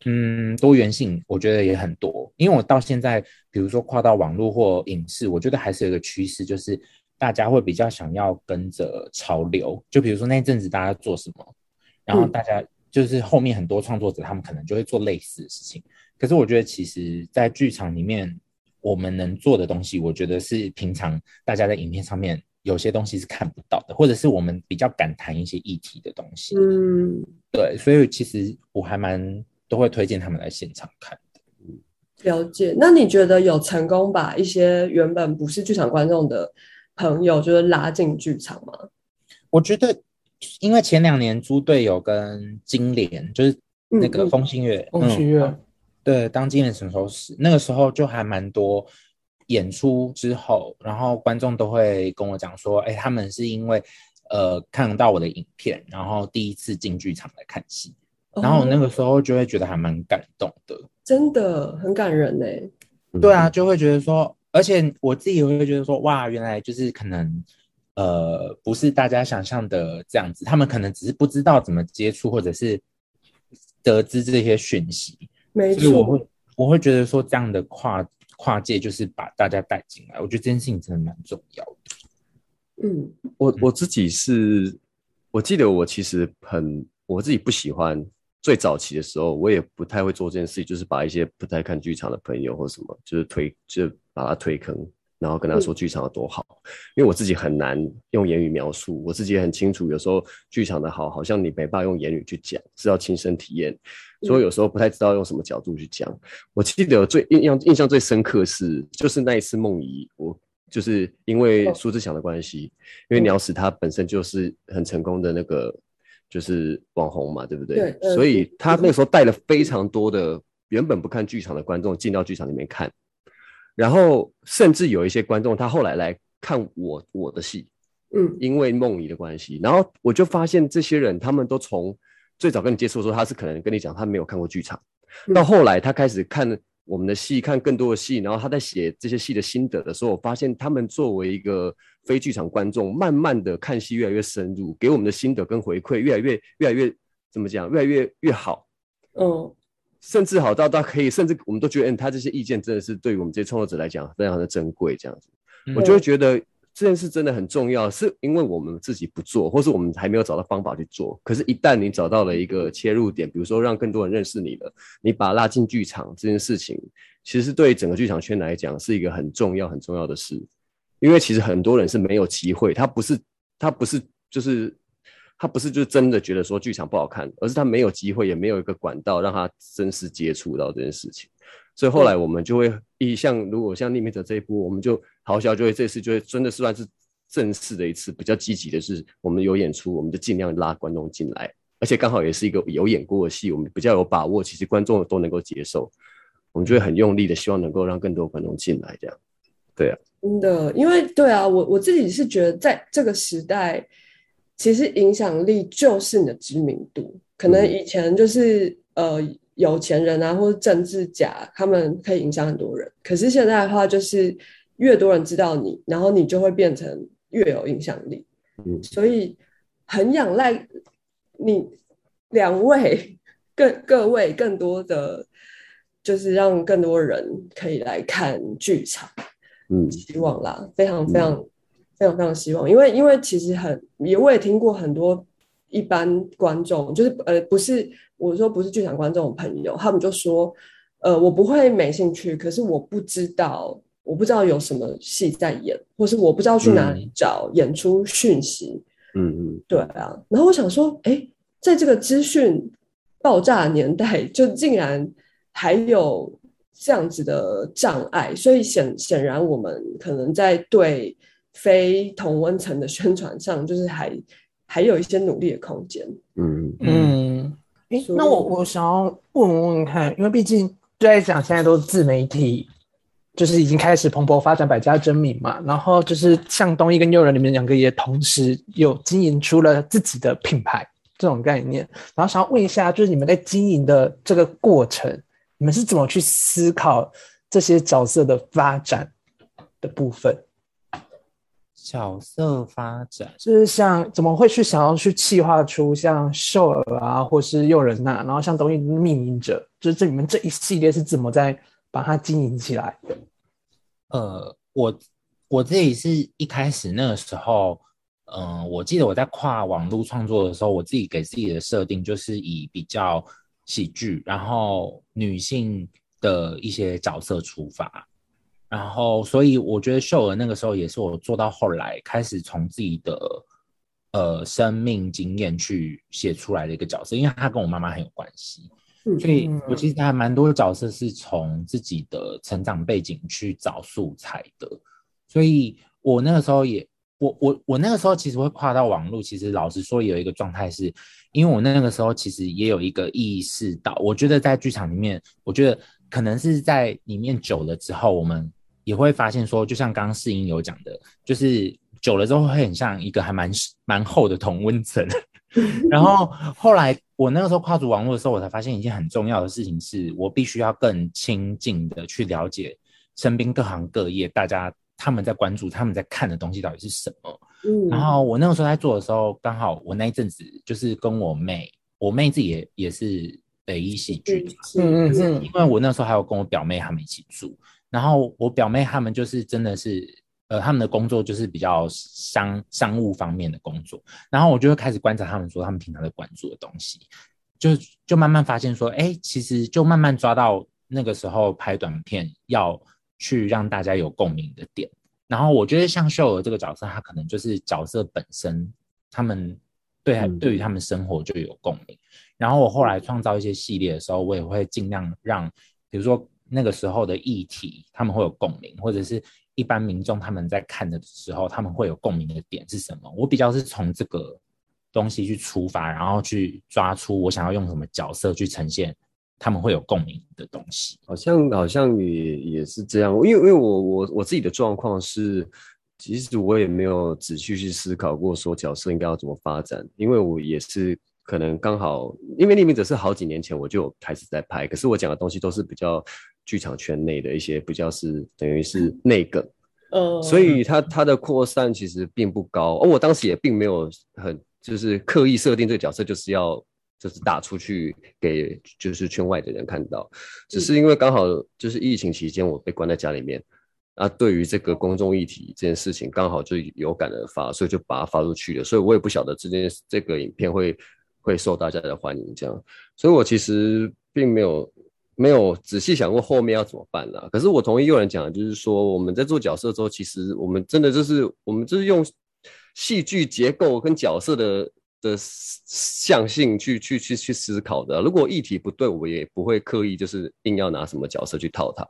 嗯，多元性我觉得也很多，因为我到现在，比如说跨到网络或影视，我觉得还是有一个趋势，就是大家会比较想要跟着潮流。就比如说那阵子大家做什么，然后大家就是后面很多创作者他们可能就会做类似的事情。可是我觉得其实，在剧场里面，我们能做的东西，我觉得是平常大家在影片上面有些东西是看不到的，或者是我们比较敢谈一些议题的东西。嗯，对，所以其实我还蛮。都会推荐他们来现场看的。了解。那你觉得有成功把一些原本不是剧场观众的朋友，就是拉进剧场吗？我觉得，因为前两年猪队友跟金莲，就是那个风信月，风信月，对，当金莲什么时候死？那个时候就还蛮多演出之后，然后观众都会跟我讲说，哎，他们是因为呃看到我的影片，然后第一次进剧场来看戏。然后我那个时候就会觉得还蛮感动的，真的很感人呢。对啊，就会觉得说，而且我自己也会觉得说，哇，原来就是可能，呃，不是大家想象的这样子，他们可能只是不知道怎么接触，或者是得知这些讯息。没错，我会我会觉得说，这样的跨跨界就是把大家带进来，我觉得这件事情真的蛮重要的。嗯，我我自己是，我记得我其实很我自己不喜欢。最早期的时候，我也不太会做这件事情，就是把一些不太看剧场的朋友或什么，就是推，就把他推坑，然后跟他说剧场有多好。因为我自己很难用言语描述，我自己也很清楚，有时候剧场的好，好像你没办法用言语去讲，是要亲身体验，所以有时候不太知道用什么角度去讲。我记得最印象印象最深刻是，就是那一次梦怡，我就是因为苏志祥的关系，因为鸟屎他本身就是很成功的那个。就是网红嘛，对不对？对。所以他那个时候带了非常多的原本不看剧场的观众进到剧场里面看，然后甚至有一些观众他后来来看我我的戏，嗯，因为梦怡的关系，然后我就发现这些人他们都从最早跟你接触的时候，他是可能跟你讲他没有看过剧场，到后来他开始看我们的戏，看更多的戏，然后他在写这些戏的心得的时候，我发现他们作为一个。非剧场观众慢慢的看戏越来越深入，给我们的心得跟回馈越来越越来越怎么讲，越来越越好，嗯，甚至好到到可以，甚至我们都觉得，嗯，他这些意见真的是对于我们这些创作者来讲非常的珍贵，这样子，我就会觉得这件事真的很重要，是因为我们自己不做，或是我们还没有找到方法去做，可是，一旦你找到了一个切入点，比如说让更多人认识你了，你把拉进剧场这件事情，其实对整个剧场圈来讲是一个很重要很重要的事。因为其实很多人是没有机会，他不是他不是就是他不是就是真的觉得说剧场不好看，而是他没有机会，也没有一个管道让他真实接触到这件事情。所以后来我们就会一像如果像匿名者这一波，我们就好笑就会这次就会真的算是正式的一次比较积极的是，我们有演出，我们就尽量拉观众进来，而且刚好也是一个有演过的戏，我们比较有把握，其实观众都能够接受，我们就会很用力的希望能够让更多观众进来，这样，对啊。真的，因为对啊，我我自己是觉得，在这个时代，其实影响力就是你的知名度。可能以前就是呃有钱人啊，或者政治家，他们可以影响很多人。可是现在的话，就是越多人知道你，然后你就会变成越有影响力。嗯，所以很仰赖你两位各各位更多的，就是让更多人可以来看剧场。嗯，希望啦，非常非常非常非常希望，因为因为其实很也我也听过很多一般观众，就是呃不是我说不是剧场观众的朋友，他们就说，呃我不会没兴趣，可是我不知道我不知道有什么戏在演，或是我不知道去哪里找演出讯息。嗯嗯，对啊，然后我想说，哎，在这个资讯爆炸年代，就竟然还有这样子的障碍，所以显显然我们可能在对非同温层的宣传上，就是还还有一些努力的空间。嗯嗯，诶，所以那我我想要问问看，因为毕竟就在讲现在都是自媒体，就是已经开始蓬勃发展，百家争鸣嘛。然后就是像东一跟诱人，你们两个也同时有经营出了自己的品牌这种概念。然后想要问一下，就是你们在经营的这个过程，你们是怎么去思考这些角色的发展的部分？角色发展，就是像怎么会去想要去企划出像秀儿啊，或是诱人呐，然后像东西命名者，就是这里面这一系列是怎么在把它经营起来的？呃，我我自己是一开始那个时候，嗯、我记得我在跨网络创作的时候，我自己给自己的设定就是以比较喜剧，然后女性的一些角色出发，然后所以我觉得秀儿那个时候也是我做到后来开始从自己的呃生命经验去写出来的一个角色，因为他跟我妈妈很有关系。嗯所以我其实还蛮多角色是从自己的成长背景去找素材的，所以我那个时候也，我我我那个时候其实会跨到网络，其实老实说有一个状态是，因为我那个时候其实也有一个意识到，我觉得在剧场里面，我觉得可能是在里面久了之后，我们也会发现说，就像刚刚世英有讲的，就是久了之后会很像一个还蛮蛮厚的同温层。然后后来我那个时候跨足网络的时候，我才发现一件很重要的事情是，我必须要更亲近的去了解身边各行各业大家他们在关注、他们在看的东西到底是什么。嗯然后我那个时候在做的时候，刚好我那一阵子就是跟我妹，我妹自己也也是北医戏剧的嘛，嗯嗯嗯因为我那时候还有跟我表妹他们一起住，然后我表妹他们就是真的是，呃，他们的工作就是比较商商务方面的工作，然后我就会开始观察他们说他们平常在关注的东西，就就慢慢发现说，哎，其实就慢慢抓到那个时候拍短片要去让大家有共鸣的点。然后我觉得像秀儿这个角色，他可能就是角色本身，他们对他嗯对于他们生活就有共鸣。然后我后来创造一些系列的时候，我也会尽量让，比如说那个时候的议题，他们会有共鸣，或者是一般民众他们在看的时候，他们会有共鸣的点是什么？我比较是从这个东西去出发，然后去抓出我想要用什么角色去呈现他们会有共鸣的东西。好像好像也也是这样，因为因为我我我自己的状况是，其实我也没有仔细去思考过说角色应该要怎么发展，因为我也是可能刚好，因为《匿名者》是好几年前我就有开始在拍，可是我讲的东西都是比较剧场圈内的一些比较是等于是内梗，嗯，所以它它的扩散其实并不高，而我当时也并没有很就是刻意设定这个角色就是要就是打出去给就是圈外的人看到，只是因为刚好就是疫情期间我被关在家里面，啊，对于这个公众议题这件事情刚好就有感而发，所以就把它发出去了，所以我也不晓得这件这个影片会会受大家的欢迎这样，所以我其实并没有。没有仔细想过后面要怎么办啦。可是我同意有人讲，就是说我们在做角色之后，其实我们真的就是我们就是用戏剧结构跟角色的的象性去去去去思考的。如果议题不对，我也不会刻意就是硬要拿什么角色去套它。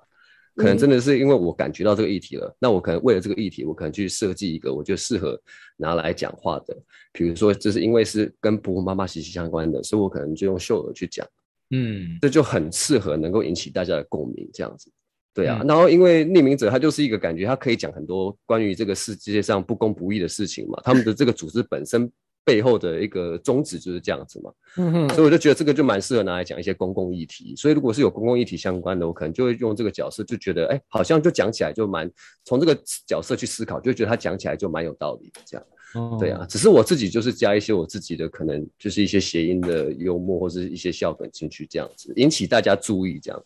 可能真的是因为我感觉到这个议题了，那我可能为了这个议题，我可能去设计一个我觉得适合拿来讲话的，比如说这是因为是跟婆婆妈妈息息相关的，所以我可能就用秀儿去讲。嗯这就很适合能够引起大家的共鸣，这样子。对啊，嗯然后因为匿名者他就是一个感觉，他可以讲很多关于这个世界上不公不义的事情嘛，他们的这个组织本身背后的一个宗旨就是这样子嘛，嗯哼，所以我就觉得这个就蛮适合拿来讲一些公共议题。所以如果是有公共议题相关的，我可能就会用这个角色，就觉得哎，好像就讲起来就蛮从这个角色去思考，就觉得他讲起来就蛮有道理的这样。对啊，只是我自己就是加一些我自己的可能就是一些谐音的幽默或者是一些笑梗进去，这样子引起大家注意，这样。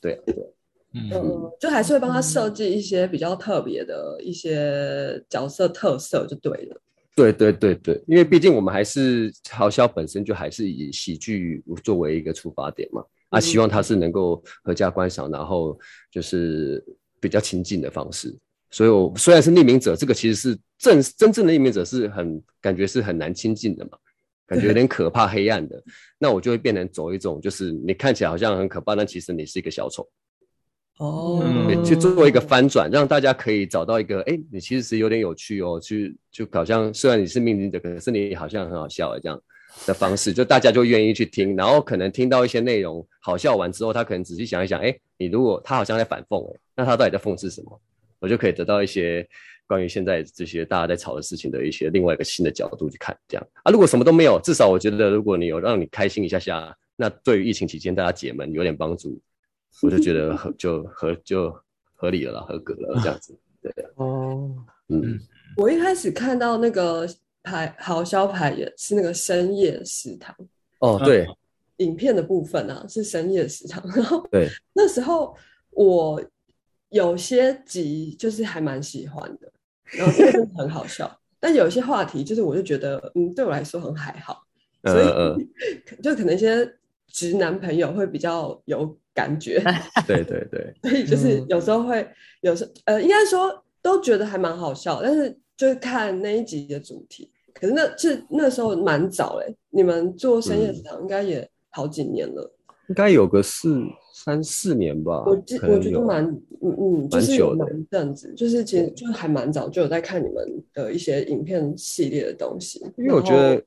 对啊，对啊嗯嗯，就还是会帮他设计一些比较特别的一些角色特色就对了。对对对对，因为毕竟我们还是好笑本身就还是以喜剧作为一个出发点嘛，啊，希望他是能够合家观赏，然后就是比较亲近的方式。所以，我虽然是匿名者，这个其实是正真正的匿名者是很感觉是很难亲近的嘛，感觉有点可怕、黑暗的。那我就会变成走一种，就是你看起来好像很可怕，但其实你是一个小丑。哦，嗯去做一个翻转，让大家可以找到一个，哎，你其实是有点有趣哦，去就好像虽然你是命名者，可是你好像很好笑哎，这样的方式，就大家就愿意去听，然后可能听到一些内容好笑完之后，他可能仔细想一想，哎，你如果他好像在反讽，哎，那他到底在讽刺什么？我就可以得到一些关于现在这些大家在吵的事情的一些另外一个新的角度去看，这样。啊，如果什么都没有，至少我觉得如果你有让你开心一下下，那对于疫情期间大家解闷有点帮助，我就觉得合 就合就合理了啦，合格了这样子，对啊，哦，嗯，我一开始看到那个牌好消牌也是那个深夜食堂哦，对。影片的部分啊，是深夜食堂。然后对，那时候我有些集就是还蛮喜欢的，然后真的很好笑。但有些话题就是我就觉得，嗯，对我来说很还好，所以 就可能一些直男朋友会比较有感觉。对对对，所以就是嗯有时候会，有时呃，应该说都觉得还蛮好笑，但是就是看那一集的主题。可是那是那时候蛮早嘞，你们做深夜食堂应该也好几年了。应该有个四三四年吧，我记我觉得蛮嗯嗯，就是蛮久的有蛮阵子，就是其实就还蛮早就有在看你们的一些影片系列的东西。因为我觉得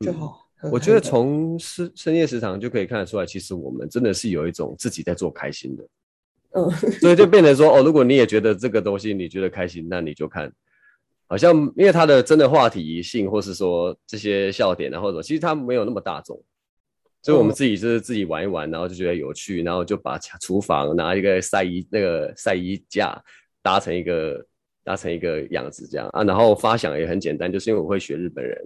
就嗯好，很我觉得从深深夜食堂就可以看得出来，其实我们真的是有一种自己在做开心的，嗯所以就变成说，哦，如果你也觉得这个东西你觉得开心，那你就看。好像因为它的真的话题性，或是说这些笑点啊，或者其实它没有那么大众，所以我们嗯。自己就是自己玩一玩，然后就觉得有趣，然后就把厨房拿一个晒衣那个晒衣架搭成一个搭成一个样子这样啊，然后发想也很简单，就是因为我会学日本人，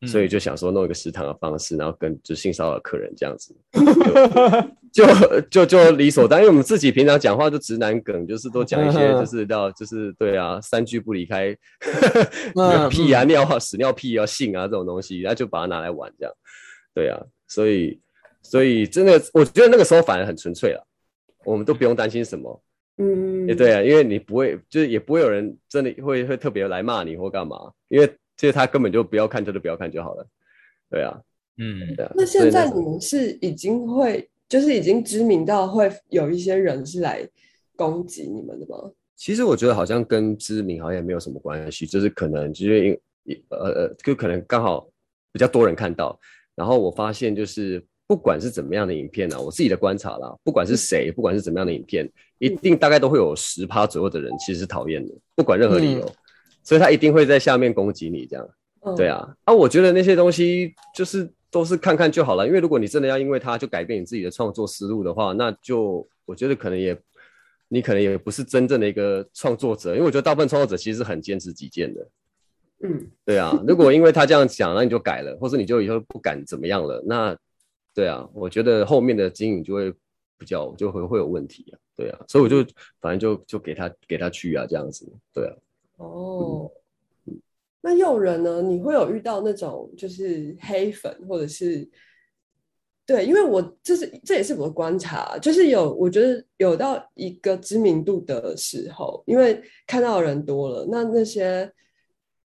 嗯所以就想说弄一个食堂的方式，然后跟就性骚扰客人这样子，就就就就理所当然，因为我们自己平常讲话就直男梗，就是都讲一些就是 到就是对啊，三句不离开，嗯屁啊、尿啊、屎尿屁啊、性啊这种东西，然后就把它拿来玩这样，对啊，所以所以真的，我觉得那个时候反而很纯粹了，我们都不用担心什么，嗯，也对啊，因为你不会，就是也不会有人真的会会特别来骂你或干嘛，因为其实他根本就不要看，就是不要看就好了。对啊，嗯，对啊。那现在你们是已经会，就是已经知名到会有一些人是来攻击你们的吗？其实我觉得好像跟知名好像也没有什么关系，就是可能就是因呃呃，就可能刚好比较多人看到，然后我发现就是不管是怎么样的影片呢、啊，我自己的观察啦，不管是谁，不管是怎么样的影片，一定大概都会有十趴左右的人其实是讨厌的，不管任何理由，所以他一定会在下面攻击你这样。嗯，对，啊，啊，我觉得那些东西就是都是看看就好了，因为如果你真的要因为它就改变你自己的创作思路的话，那就我觉得可能也你可能也不是真正的一个创作者，因为我觉得大部分创作者其实是很坚持己见的。嗯，对啊，如果因为他这样讲，那你就改了，或者你就以后不敢怎么样了，那对啊，我觉得后面的经营就会比较就会会有问题啊。对啊，所以我就反正就就给他给他去啊，这样子。对啊，哦，那诱人呢？你会有遇到那种就是黑粉，或者是对，因为我这是这也是我的观察，就是有我觉得有到一个知名度的时候，因为看到的人多了，那那些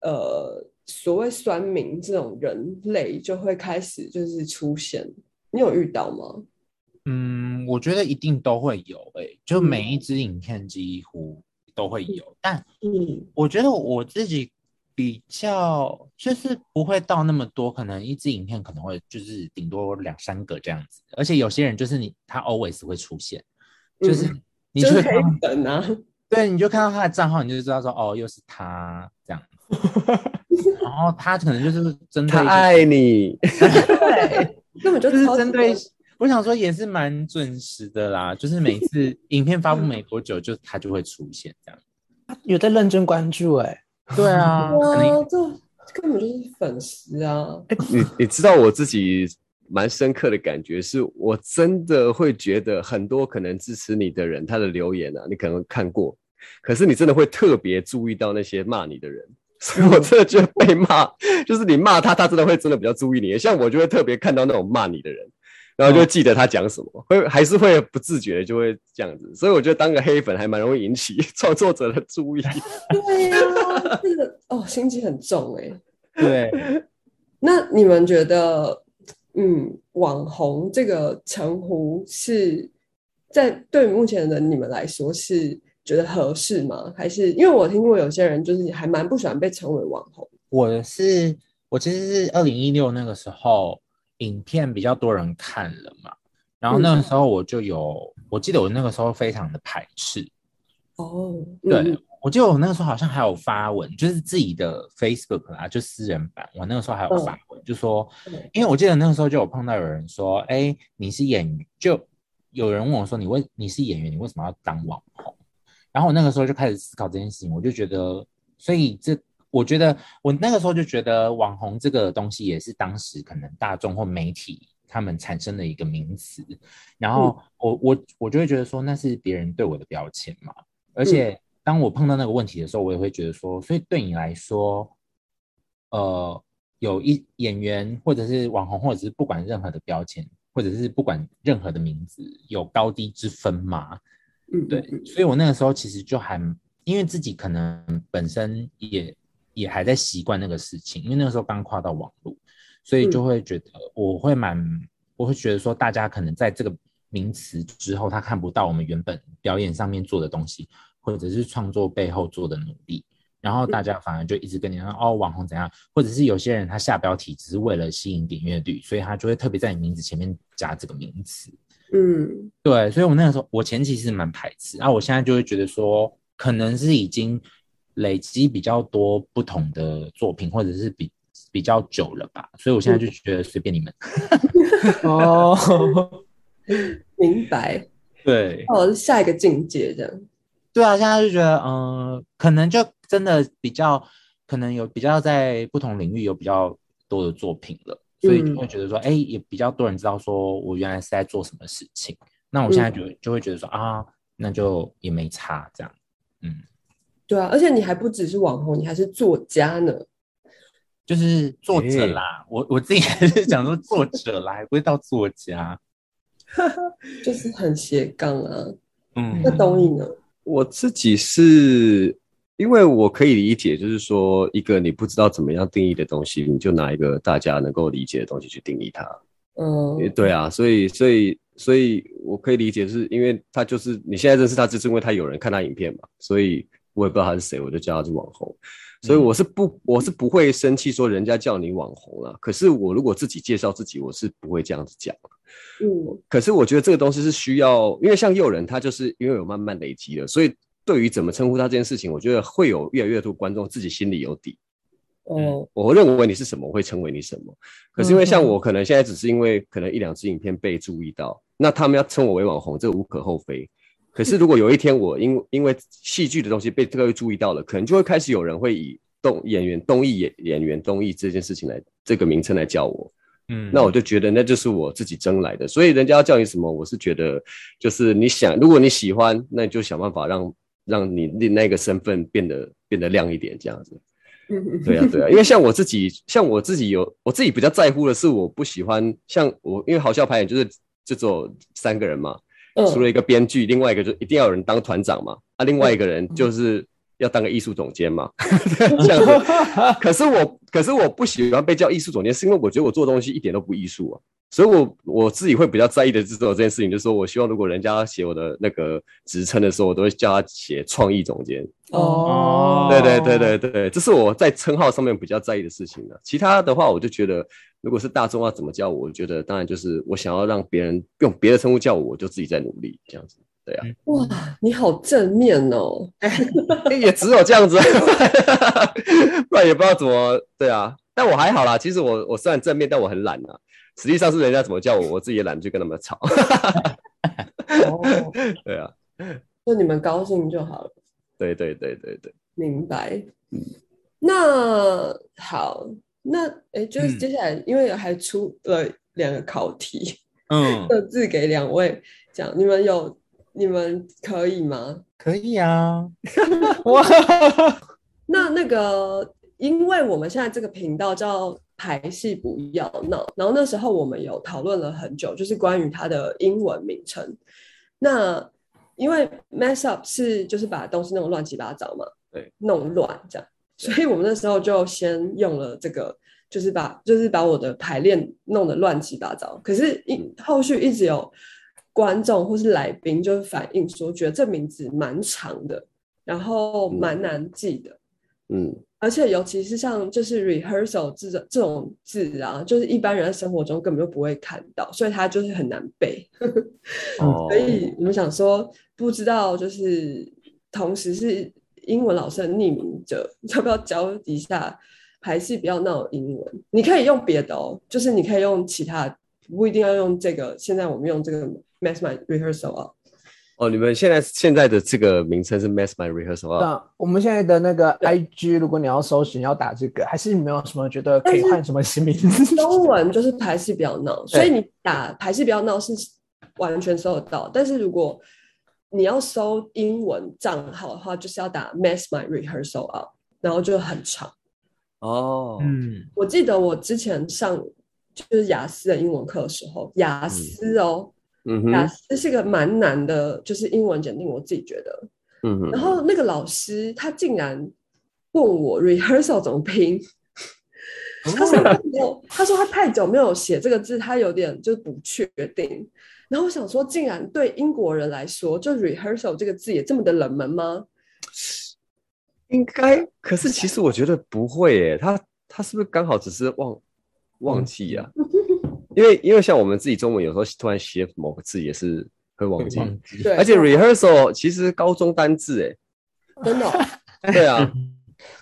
呃所谓酸民这种人类就会开始就是出现。你有遇到吗？嗯，我觉得一定都会有、欸，就嗯每一支影片几乎都会有，但嗯我觉得我自己比较就是不会到那么多，可能一支影片可能会就是顶多两三个这样子，而且有些人就是你他 always 会出现，就是嗯你就是黑会看到粉啊，对，你就看到他的账号，你就知道说哦，又是他这样子，然后他可能就是针对他爱你，对。根本就就是针对，我想说也是蛮准时的啦，就是每次影片发布没多久，就他就会出现这样。有在认真关注哎、对啊，可能哇，这根本就是粉丝啊！你你知道我自己蛮深刻的感觉是，我真的会觉得很多可能支持你的人，他的留言啊，你可能看过，可是你真的会特别注意到那些骂你的人，所以我真的觉得被骂，就是你骂他，他真的会真的比较注意你。像我就会特别看到那种骂你的人，然后就会记得他讲什么，会还是会不自觉的就会这样子。所以我觉得当个黑粉还蛮容易引起 创作者的注意。对呀、这个哦，心机很重哎、对，那你们觉得，嗯，网红这个称呼是在对目前的你们来说是觉得合适吗？还是因为我听过有些人就是还蛮不喜欢被称为网红，我是我其实是二零一六那个时候，影片比较多人看了嘛，然后那个时候我就有，我记得我那个时候非常的排斥，哦，对、嗯。我记得我那个时候好像还有发文，就是自己的 Facebook 啊，就私人版，我那个时候还有发文，就说嗯，因为我记得那个时候就有碰到有人说，哎，你是演员，就有人问我说，你为你是演员，你为什么要当网红？然后我那个时候就开始思考这件事情，我就觉得，所以这我觉得我那个时候就觉得网红这个东西也是当时可能大众或媒体他们产生的一个名词，然后我我我就会觉得说那是别人对我的标签嘛，而且当我碰到那个问题的时候，我也会觉得说，所以对你来说，呃，有一演员或者是网红，或者是不管任何的标签，或者是不管任何的名字，有高低之分吗？嗯，对，所以我那个时候其实就还因为自己可能本身也也还在习惯那个事情，因为那个时候刚跨到网络，所以就会觉得我会蛮，我会觉得说大家可能在这个名词之后，他看不到我们原本表演上面做的东西，或者是创作背后做的努力。然后大家反而就一直跟你说哦，网红怎样，或者是有些人他下标题只是为了吸引点阅率，所以他就会特别在你名字前面加这个名词。嗯。对，所以我那个时候，我前期是蛮排斥，啊，我现在就会觉得说，可能是已经累积比较多不同的作品，或者是比比较久了吧，所以我现在就觉得随便你们。哦，明白，对，哦，下一个境界这样，对啊，现在就觉得，嗯、可能就真的比较，可能有比较在不同领域有比较多的作品了，所以就会觉得说，哎、也比较多人知道说我原来是在做什么事情。那我现在就、就会觉得说啊，那就也没差这样，嗯。对啊，而且你还不只是网红，你还是作家呢。就是作者诶啦，我我自己还是讲说作者啦，还不会到作家。就是很斜杠啊。嗯那东义呢？我自己是因为我可以理解，就是说一个你不知道怎么样定义的东西，你就拿一个大家能够理解的东西去定义它。嗯也对啊，所以所以所以我可以理解，是因为他就是你现在认识他，就是因为他有人看他影片嘛，所以我也不知道他是谁，我就叫他是网红。所以我是不我是不会生气说人家叫你网红啦。可是我如果自己介绍自己，我是不会这样子讲。嗯可是我觉得这个东西是需要，因为像诱人，他就是因为有慢慢累积了，所以对于怎么称呼他这件事情，我觉得会有越来越多观众自己心里有底。哦我认为你是什么，我会称为你什么。可是因为像我，可能现在只是因为可能一两支影片被注意到，那他们要称我为网红，这无可厚非。可是如果有一天我因因为戏剧的东西被特别注意到了，可能就会开始有人会以动演员东艺演演员东艺这件事情来这个名称来叫我。嗯那我就觉得那就是我自己争来的，所以人家要叫你什么，我是觉得就是你想，如果你喜欢，那你就想办法让让你那那个身份变得变得亮一点，这样子。嗯对啊，对啊，因为像我自己，像我自己有我自己比较在乎的是，我不喜欢像我，因为好笑排演就是就只有三个人嘛，嗯。除了一个编剧，另外一个就一定要有人当团长嘛，啊，另外一个人就是要当个艺术总监嘛，这样子。可是我，可是我不喜欢被叫艺术总监，是因为我觉得我做的东西一点都不艺术啊。所以我我自己会比较在意的是做这件事情，就是说我希望如果人家写我的那个职称的时候，我都会叫他写创意总监。哦，对对对对对，这是我在称号上面比较在意的事情啊。其他的话，我就觉得，如果是大众要怎么叫我，我觉得当然就是我想要让别人用别的称呼叫我，我就自己在努力这样子。对啊，哇，你好正面哦。也只有这样子，不然也不知道怎么。对啊，但我还好啦。其实我我虽然正面，但我很懒啊。实际上是人家怎么叫我，我自己也懒得去跟他们吵。哦，对啊，就你们高兴就好了。对对对对对。明白。那好，那哎，就接下来，因为还出了两个考题，嗯，各自给两位讲，你们有你们可以吗？可以啊，哇，那那个因为我们现在这个频道叫排戏不要闹，然后那时候我们有讨论了很久，就是关于它的英文名称。那因为 mess up 是就是把东西弄得乱七八糟嘛，对，弄乱这样，所以我们那时候就先用了这个，就是把就是把我的排练弄得乱七八糟。可是，一后续一直有观众或是来宾就是反映说，觉得这名字蛮长的，然后蛮难记的。嗯，而且尤其是像就是 rehearsal 这种这种字啊，就是一般人在生活中根本就不会看到，所以它就是很难背。哦 所以我们想说，不知道就是同时是英文老师的匿名者，要不要教一下排戏不要闹英文？你可以用别的哦，就是你可以用其他，不一定要用这个。现在我们用这个 mass my rehearsal 啊，哦，你们现在现在的这个名称是 Mass My Rehearsal 啊？那我们现在的那个 IG，如果你要搜寻要打这个，还是你没有什么觉得可以换什么新名字？中文就是排戏不要闹，所以你打排戏不要闹是完全搜得到。但是如果你要搜英文账号的话，就是要打 mass my rehearsal up，然后就很长。哦，嗯，我记得我之前上就是雅思的英文课的时候，雅思哦，嗯哼，雅思是个蛮难的，就是英文检定，我自己觉得。嗯哼，然后那个老师他竟然问我 rehearsal 怎么拼，他说他没有，他说他太久没有写这个字，他有点就是不确定。然后我想说，竟然对英国人来说，就 rehearsal 这个字也这么的冷门吗？应该，可是其实我觉得不会耶，他他是不是刚好只是忘忘记呀、因为因为像我们自己中文有时候突然写某个字也是会忘记，而且 rehearsal 其实高中单字哎，真的哦、对啊，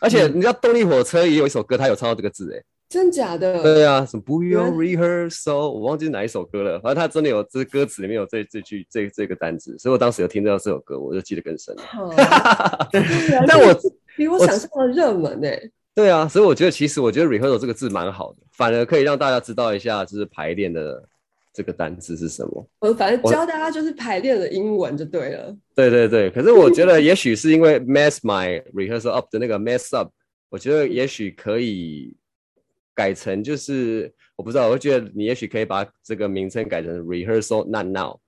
而且你知道动力火车也有一首歌，它有唱到这个字哎，真假的？对啊，什么不用 rehearsal，我忘记是哪一首歌了，反正他真的有这歌词里面有这这句这这个单字，所以我当时有听到这首歌，我就记得更深了。好 但我比我想象的热门哎、对啊，所以我觉得其实我觉得 rehearsal 这个字蛮好的，反而可以让大家知道一下，就是排练的这个单字是什么。我反正教大家就是排练的英文就对了。对对对，可是我觉得也许是因为 mess my rehearsal up 的那个 mess up，我觉得也许可以改成就是我不知道，我觉得你也许可以把这个名称改成 rehearsal not now，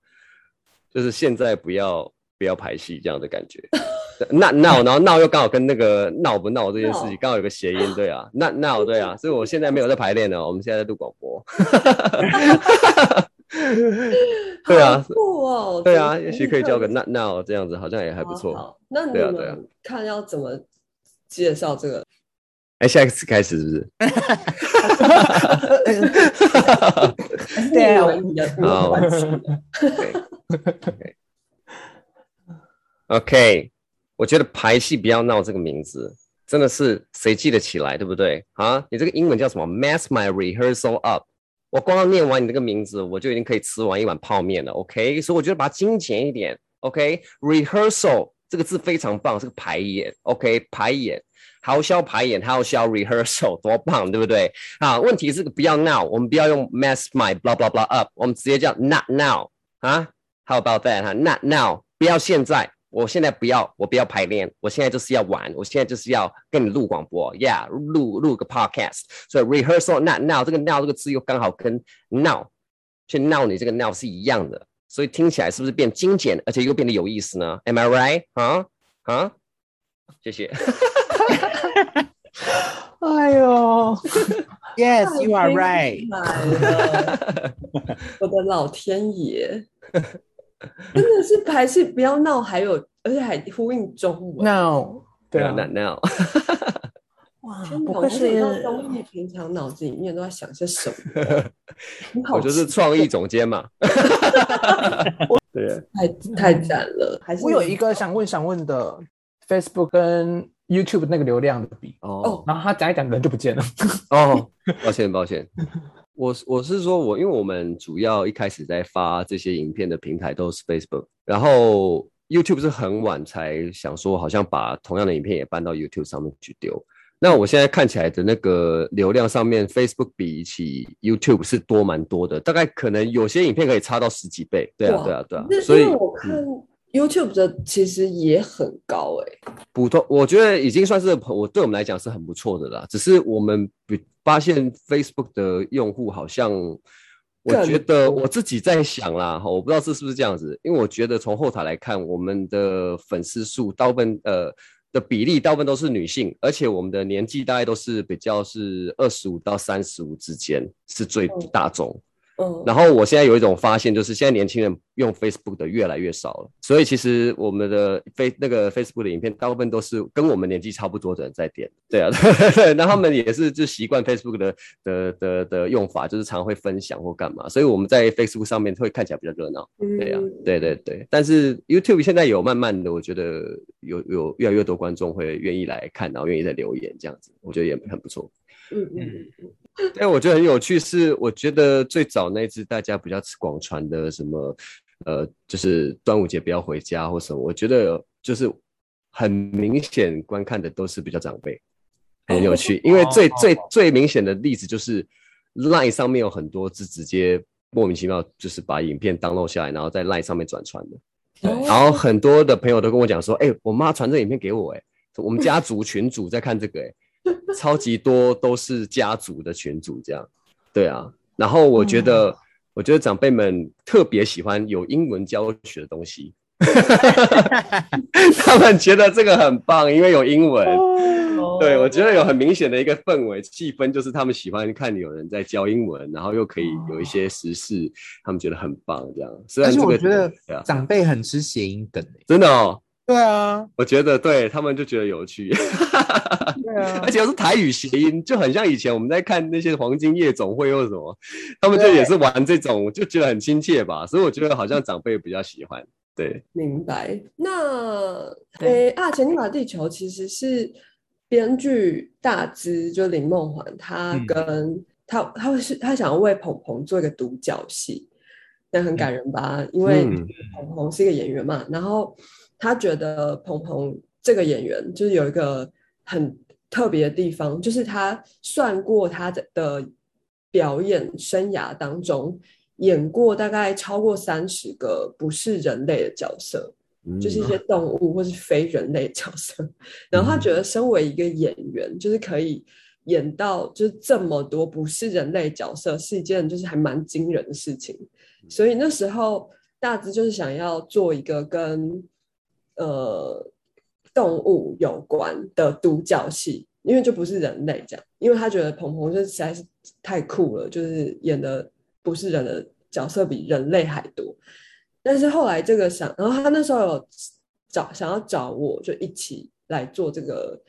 就是现在不要不要排戏这样的感觉。not now，然后闹又刚好跟那个闹不闹这件事情闹刚好有个谐音，对啊，not now，对啊，所以我现在没有在排练了，我们现在在录广播。对啊好酷哦，对啊，也许可以叫个 not now 这样子，好像也还不好错。好那你对啊对啊们看要怎么介绍这个？哎，下一次开始是不是？对啊你的好关系 OK，我觉得排戏不要闹这个名字真的是谁记得起来，对不对？啊，你这个英文叫什么？Mess my rehearsal up。我光要念完你这个名字，我就已经可以吃完一碗泡面了。OK，所以我觉得把它精简一点。OK，rehearsal、这个字非常棒，是个排演。OK，排演，好消排演，好消 rehearsal，多棒，对不对？啊，问题是不要闹，我们不要用 mess my blah blah blah up，我们直接叫 not now 啊？How about that 哈、n o t now，不要现在，我现在不要，我不要排练，我现在就是要玩，我现在就是要跟你录广播，Yeah，录录个 podcast，所以 rehearsal not now 这个 now 这个字又刚好跟 now 去闹你这个 now 是一样的，所以听起来是不是变精简，而且又变得有意思呢？Am I right？啊啊，谢谢。哎呦，Yes, you are right。我的老天爷，真的是排戏不要闹，还有而且还呼应中文。那对啊，，not now。哇，天哪，不愧我不知道是东艺平常脑子里面都在想些什么。我就是创意总监嘛。对，太太赞了，还是我有一个想问想问的，Facebook 跟 YouTube 那个流量的比，哦然后他讲一讲人就不见了。哦，抱歉抱歉，我我是说我，因为我们主要一开始在发这些影片的平台都是 Facebook，然后 YouTube 是很晚才想说，好像把同样的影片也搬到 YouTube 上面去丢。那我现在看起来的那个流量上面，Facebook 比起 YouTube 是多蛮多的，大概可能有些影片可以差到十几倍。对啊，哇对啊，对啊，所以我看嗯 YouTube 的其实也很高哎、普通，我觉得已经算是我对我们来讲是很不错的啦。只是我们比发现 Facebook 的用户好像，我更觉得我自己在想啦，哈我不知道是是不是这样子，因为我觉得从后台来看，我们的粉丝数大部分呃的比例大部分都是女性，而且我们的年纪大概都是比较是二十五到三十五之间是最嗯大众。嗯，然后我现在有一种发现，就是现在年轻人用 Facebook 的越来越少了，所以其实我们的 Face 那个 Facebook 的影片，大部分都是跟我们年纪差不多的人在点，对啊，对，那他们也是就习惯 Facebook 的的的的用法，就是常会分享或干嘛，所以我们在 Facebook 上面会看起来比较热闹，对啊嗯，对对对。但是 YouTube 现在有慢慢的，我觉得有有越来越多观众会愿意来看，然后愿意在留言这样子，我觉得也很不错。嗯嗯嗯但我觉得很有趣是，我觉得最早那支大家比较广传的什么，呃，就是端午节不要回家或什么，我觉得就是很明显观看的都是比较长辈，很有趣。因为最最最明显的例子就是 Line 上面有很多是直接莫名其妙就是把影片 download 下来，然后在 Line 上面转传的。哦然后很多的朋友都跟我讲说，哎、我妈传这影片给我、哎，我们家族群主在看这个、哎，超级多都是家族的群组这样，对啊。然后我觉得，我觉得长辈们特别喜欢有英文教学的东西，他们觉得这个很棒，因为有英文。哦对，我觉得有很明显的一个氛围气氛，就是他们喜欢看有人在教英文，然后又可以有一些时事，他们觉得很棒。这样，虽而且然这个我觉得长辈很吃谐音梗诶。真的哦，对啊，我觉得对他们就觉得有趣，对啊而且又是台语谐音，就很像以前我们在看那些黄金夜总会或者什么，他们就也是玩这种，就觉得很亲切吧。所以我觉得好像长辈比较喜欢。对，明白。那诶啊，《前进吧地球》其实是编剧大资，就林梦环，他嗯跟、他他会是他想要为鹏鹏做一个独角戏，那很感人吧？因为嗯鹏鹏是一个演员嘛，然后他觉得鹏鹏这个演员就是有一个很特别的地方，就是他算过他的的表演生涯当中。演过大概超过三十个不是人类的角色，就是一些动物或是非人类角色。然后他觉得，身为一个演员，就是可以演到就是这么多不是人类角色，是一件就是还蛮惊人的事情。所以那时候大致就是想要做一个跟呃动物有关的独角戏，因为就不是人类这样，因为他觉得鹏鹏就实在是太酷了，就是演的不是人的角色比人类还多。但是后来这个想，然后他那时候有找想要找我，就一起来做这个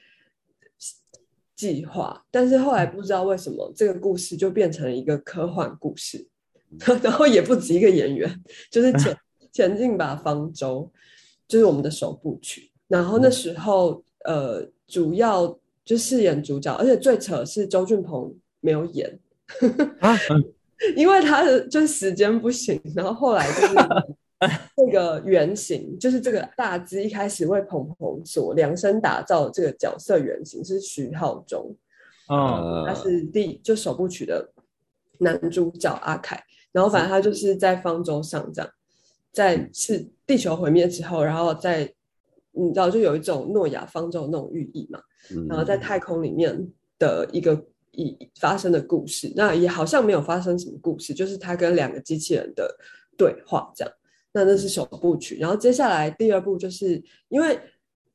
计划，但是后来不知道为什么这个故事就变成了一个科幻故事，然后也不止一个演员，就是前 前进吧方舟，就是我们的首部曲。然后那时候呃，主要就饰演主角，而且最扯是周俊鹏没有演，啊，因为他的就是时间不行，然后后来就是 这个原型，就是这个大资一开始为鹏鹏所量身打造的这个角色原型是徐浩中，嗯，他是第就首部曲的男主角阿凯，然后反正他就是在方舟上这样，在是地球毁灭之后，然后在你知道就有一种诺亚方舟那种寓意嘛，嗯。然后在太空里面的一个以发生的故事，那也好像没有发生什么故事，就是他跟两个机器人的对话这样。那那是首部曲，然后接下来第二部就是因为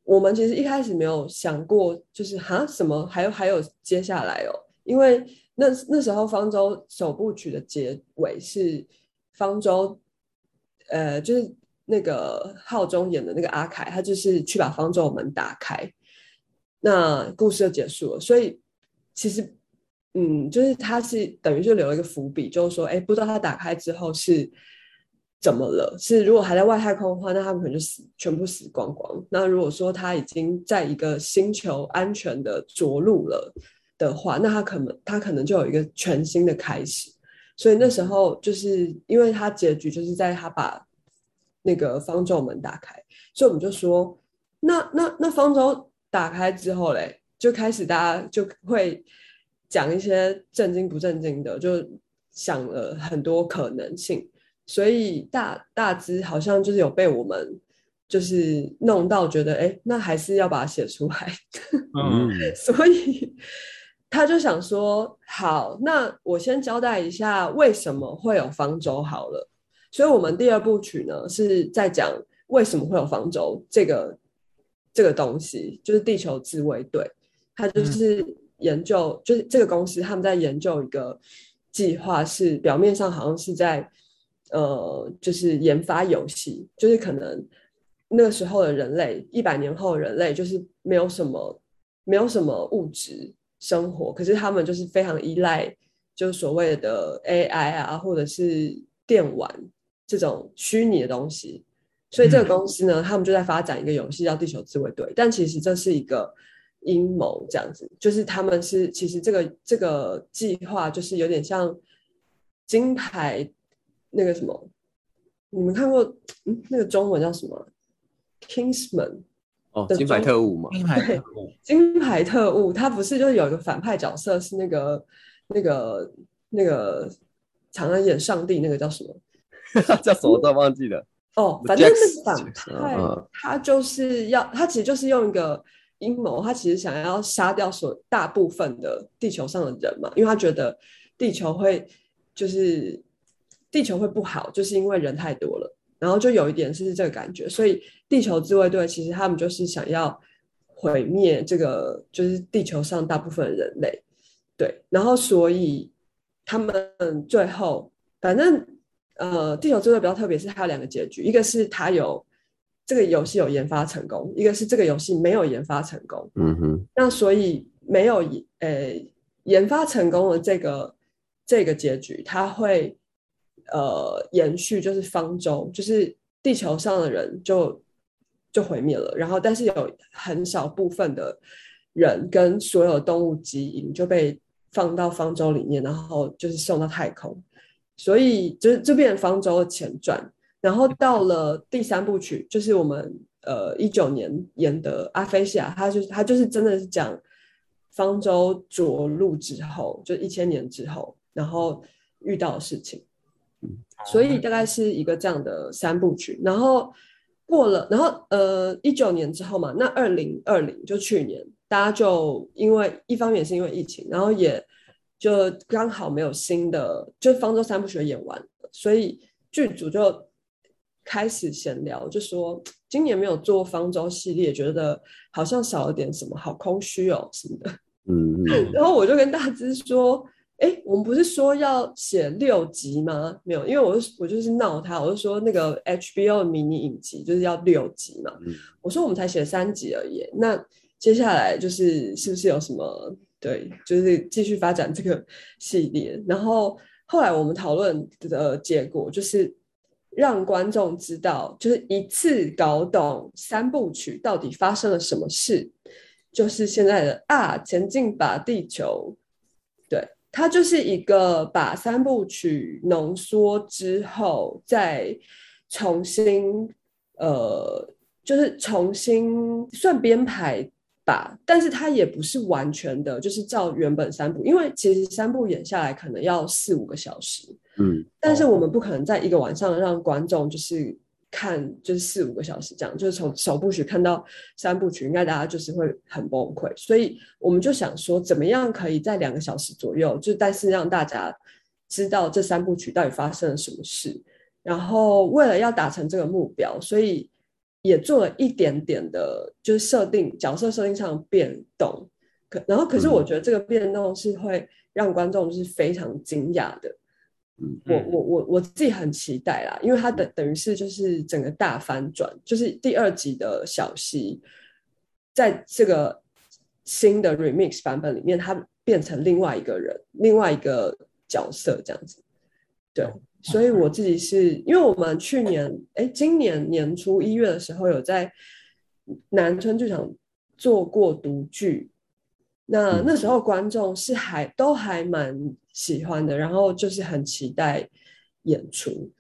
我们其实一开始没有想过，就是哈什么还有还有接下来哦，因为那那时候方舟首部曲的结尾是方舟，呃，就是那个浩中演的那个阿凯，他就是去把方舟门打开，那故事就结束了。所以其实，嗯，就是他是等于就留了一个伏笔，就是说，哎，不知道他打开之后是怎么了？是如果还在外太空的话，那他们可能就死，全部死光光。那如果说他已经在一个星球安全的着陆了的话，那他可能他可能就有一个全新的开始。所以那时候就是因为他结局就是在他把那个方舟门打开，所以我们就说，那那那方舟打开之后嘞，就开始大家就会讲一些正经不正经的，就想了很多可能性。所以大大致好像就是有被我们就是弄到觉得，哎，那还是要把它写出来。嗯，所以他就想说，好，那我先交代一下为什么会有方舟好了。所以，我们第二部曲呢是在讲为什么会有方舟这个这个东西，就是地球自卫队，他就是研究，就是这个公司他们在研究一个计划，是表面上好像是在呃，就是研发游戏，就是可能那个时候的人类，一百年后的人类就是没有什么。没有什么物质生活，可是他们就是非常依赖，就所谓的 AI 啊，或者是电玩这种虚拟的东西。所以这个公司呢，他们就在发展一个游戏叫《地球自卫队》，但其实这是一个阴谋，这样子，就是他们是其实这个这个计划就是有点像金牌那个什么，你们看过嗯那个中文叫什么？Kingsman。哦，金牌特务嘛，金牌特务，金牌特务，他不是就是有一个反派角色是那个那个那个常常演上帝那个叫什么？叫什么都忘记了。哦，反正那个反派他就是要他其实就是用一个阴谋，他其实想要杀掉所大部分的地球上的人嘛，因为他觉得地球会就是地球会不好，就是因为人太多了。然后就有一点是这个感觉，所以地球自卫队其实他们就是想要毁灭这个，就是地球上大部分的人类，对。然后所以他们最后反正呃，地球自卫队比较特别，是它有两个结局，一个是它有这个游戏有研发成功，一个是这个游戏没有研发成功。嗯哼。那所以没有呃研发成功的这个这个结局，它会。呃，延续就是方舟，就是地球上的人就就毁灭了，然后但是有很少部分的人跟所有动物基因就被放到方舟里面，然后就是送到太空，所以就是这边方舟的前传。然后到了第三部曲，就是我们呃一九年演的《阿菲西亚》，他就是他就是真的是讲方舟着陆之后，就一千年之后，然后遇到的事情。所以大概是一个这样的三部曲，然后过了，然后呃一九年之后嘛，那二零二零就去年，大家就因为一方面是因为疫情，然后也就刚好没有新的，就方舟三部曲演完了，所以剧组就开始闲聊，就说今年没有做方舟系列，觉得好像少了点什么，好空虚哦什么的。嗯，然后我就跟大芝说。哎，我们不是说要写六集吗？没有，因为我我就是闹他，我就说那个 HBO 的迷你影集就是要六集嘛。我说我们才写三集而已，那接下来就是是不是有什么对，就是继续发展这个系列？然后后来我们讨论的结果就是让观众知道，就是一次搞懂三部曲到底发生了什么事，就是现在的啊，前进吧，地球，对。它就是一个把三部曲浓缩之后，再重新呃，就是重新算编排吧。但是它也不是完全的，就是照原本三部，因为其实三部演下来可能要四五个小时。嗯，但是我们不可能在一个晚上让观众就是。看就是四五个小时这样，就是从首部曲看到三部曲，应该大家就是会很崩溃。所以我们就想说，怎么样可以在两个小时左右，就但是让大家知道这三部曲到底发生了什么事。然后为了要达成这个目标，所以也做了一点点的，就是设定角色设定上的变动。可然后可是我觉得这个变动是会让观众是非常惊讶的。我我我我自己很期待啦，因为它等等于是就是整个大翻转，就是第二集的小溪，在这个新的 remix 版本里面，他变成另外一个人，另外一个角色这样子。对，所以我自己是因为我们去年哎，今年年初一月的时候有在南村剧场做过独剧。那那时候观众是还都还蛮喜欢的，然后就是很期待演出。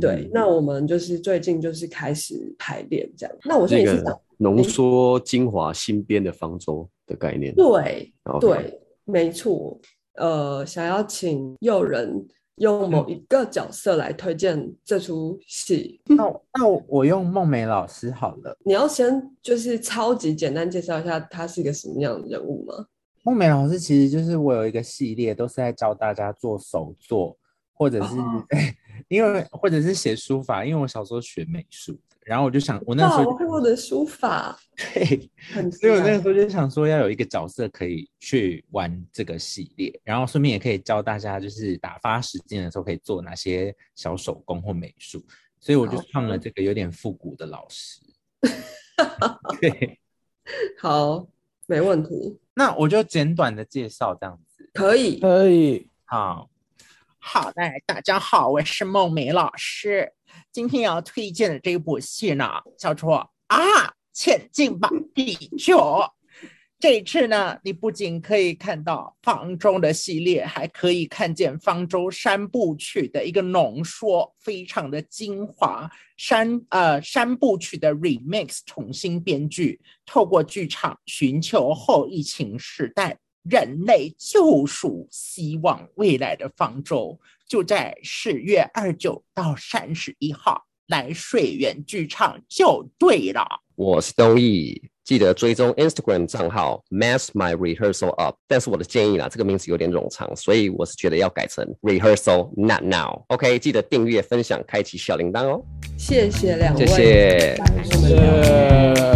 对，那我们就是最近就是开始排练这样。那我现在是想浓缩精华新编的方舟的概念。对对，没错。呃，想要请诱人用某一个角色来推荐这出戏。那那我用孟美老师好了。你要先就是超级简单介绍一下他是一个什么样的人物吗？孟美老师其实就是我有一个系列，都是在教大家做手作，或者是、哦 因为或者是写书法，因为我小时候学美术的，然后我就想，我那时，候我看过的书法，对，很所以我那个时候就想说，要有一个角色可以去玩这个系列，然后顺便也可以教大家，就是打发时间的时候可以做哪些小手工或美术，所以我就好创了这个有点复古的老师。对，害 好，没问题，那我就简短的介绍这样子。可以。可以。好，好的，大家好，我是梦梅老师。今天要推荐的这部戏呢，叫做《啊，前进吧，地球》。这一次呢，你不仅可以看到方舟的系列，还可以看见方舟三部曲的一个浓缩，非常的精华。三呃三部曲的 remix 重新编剧，透过剧场寻求后疫情时代人类救赎希望未来的方舟，就在十月二九到三十一号来水源剧场就对了。我是东义，记得追踪 Instagram 账号 Mass My Rehearsal Up。但是我的建议啦，这个名字有点冗长，所以我是觉得要改成 Rehearsal Not Now。OK，记得订阅、分享、开启小铃铛哦。谢谢两位，谢谢。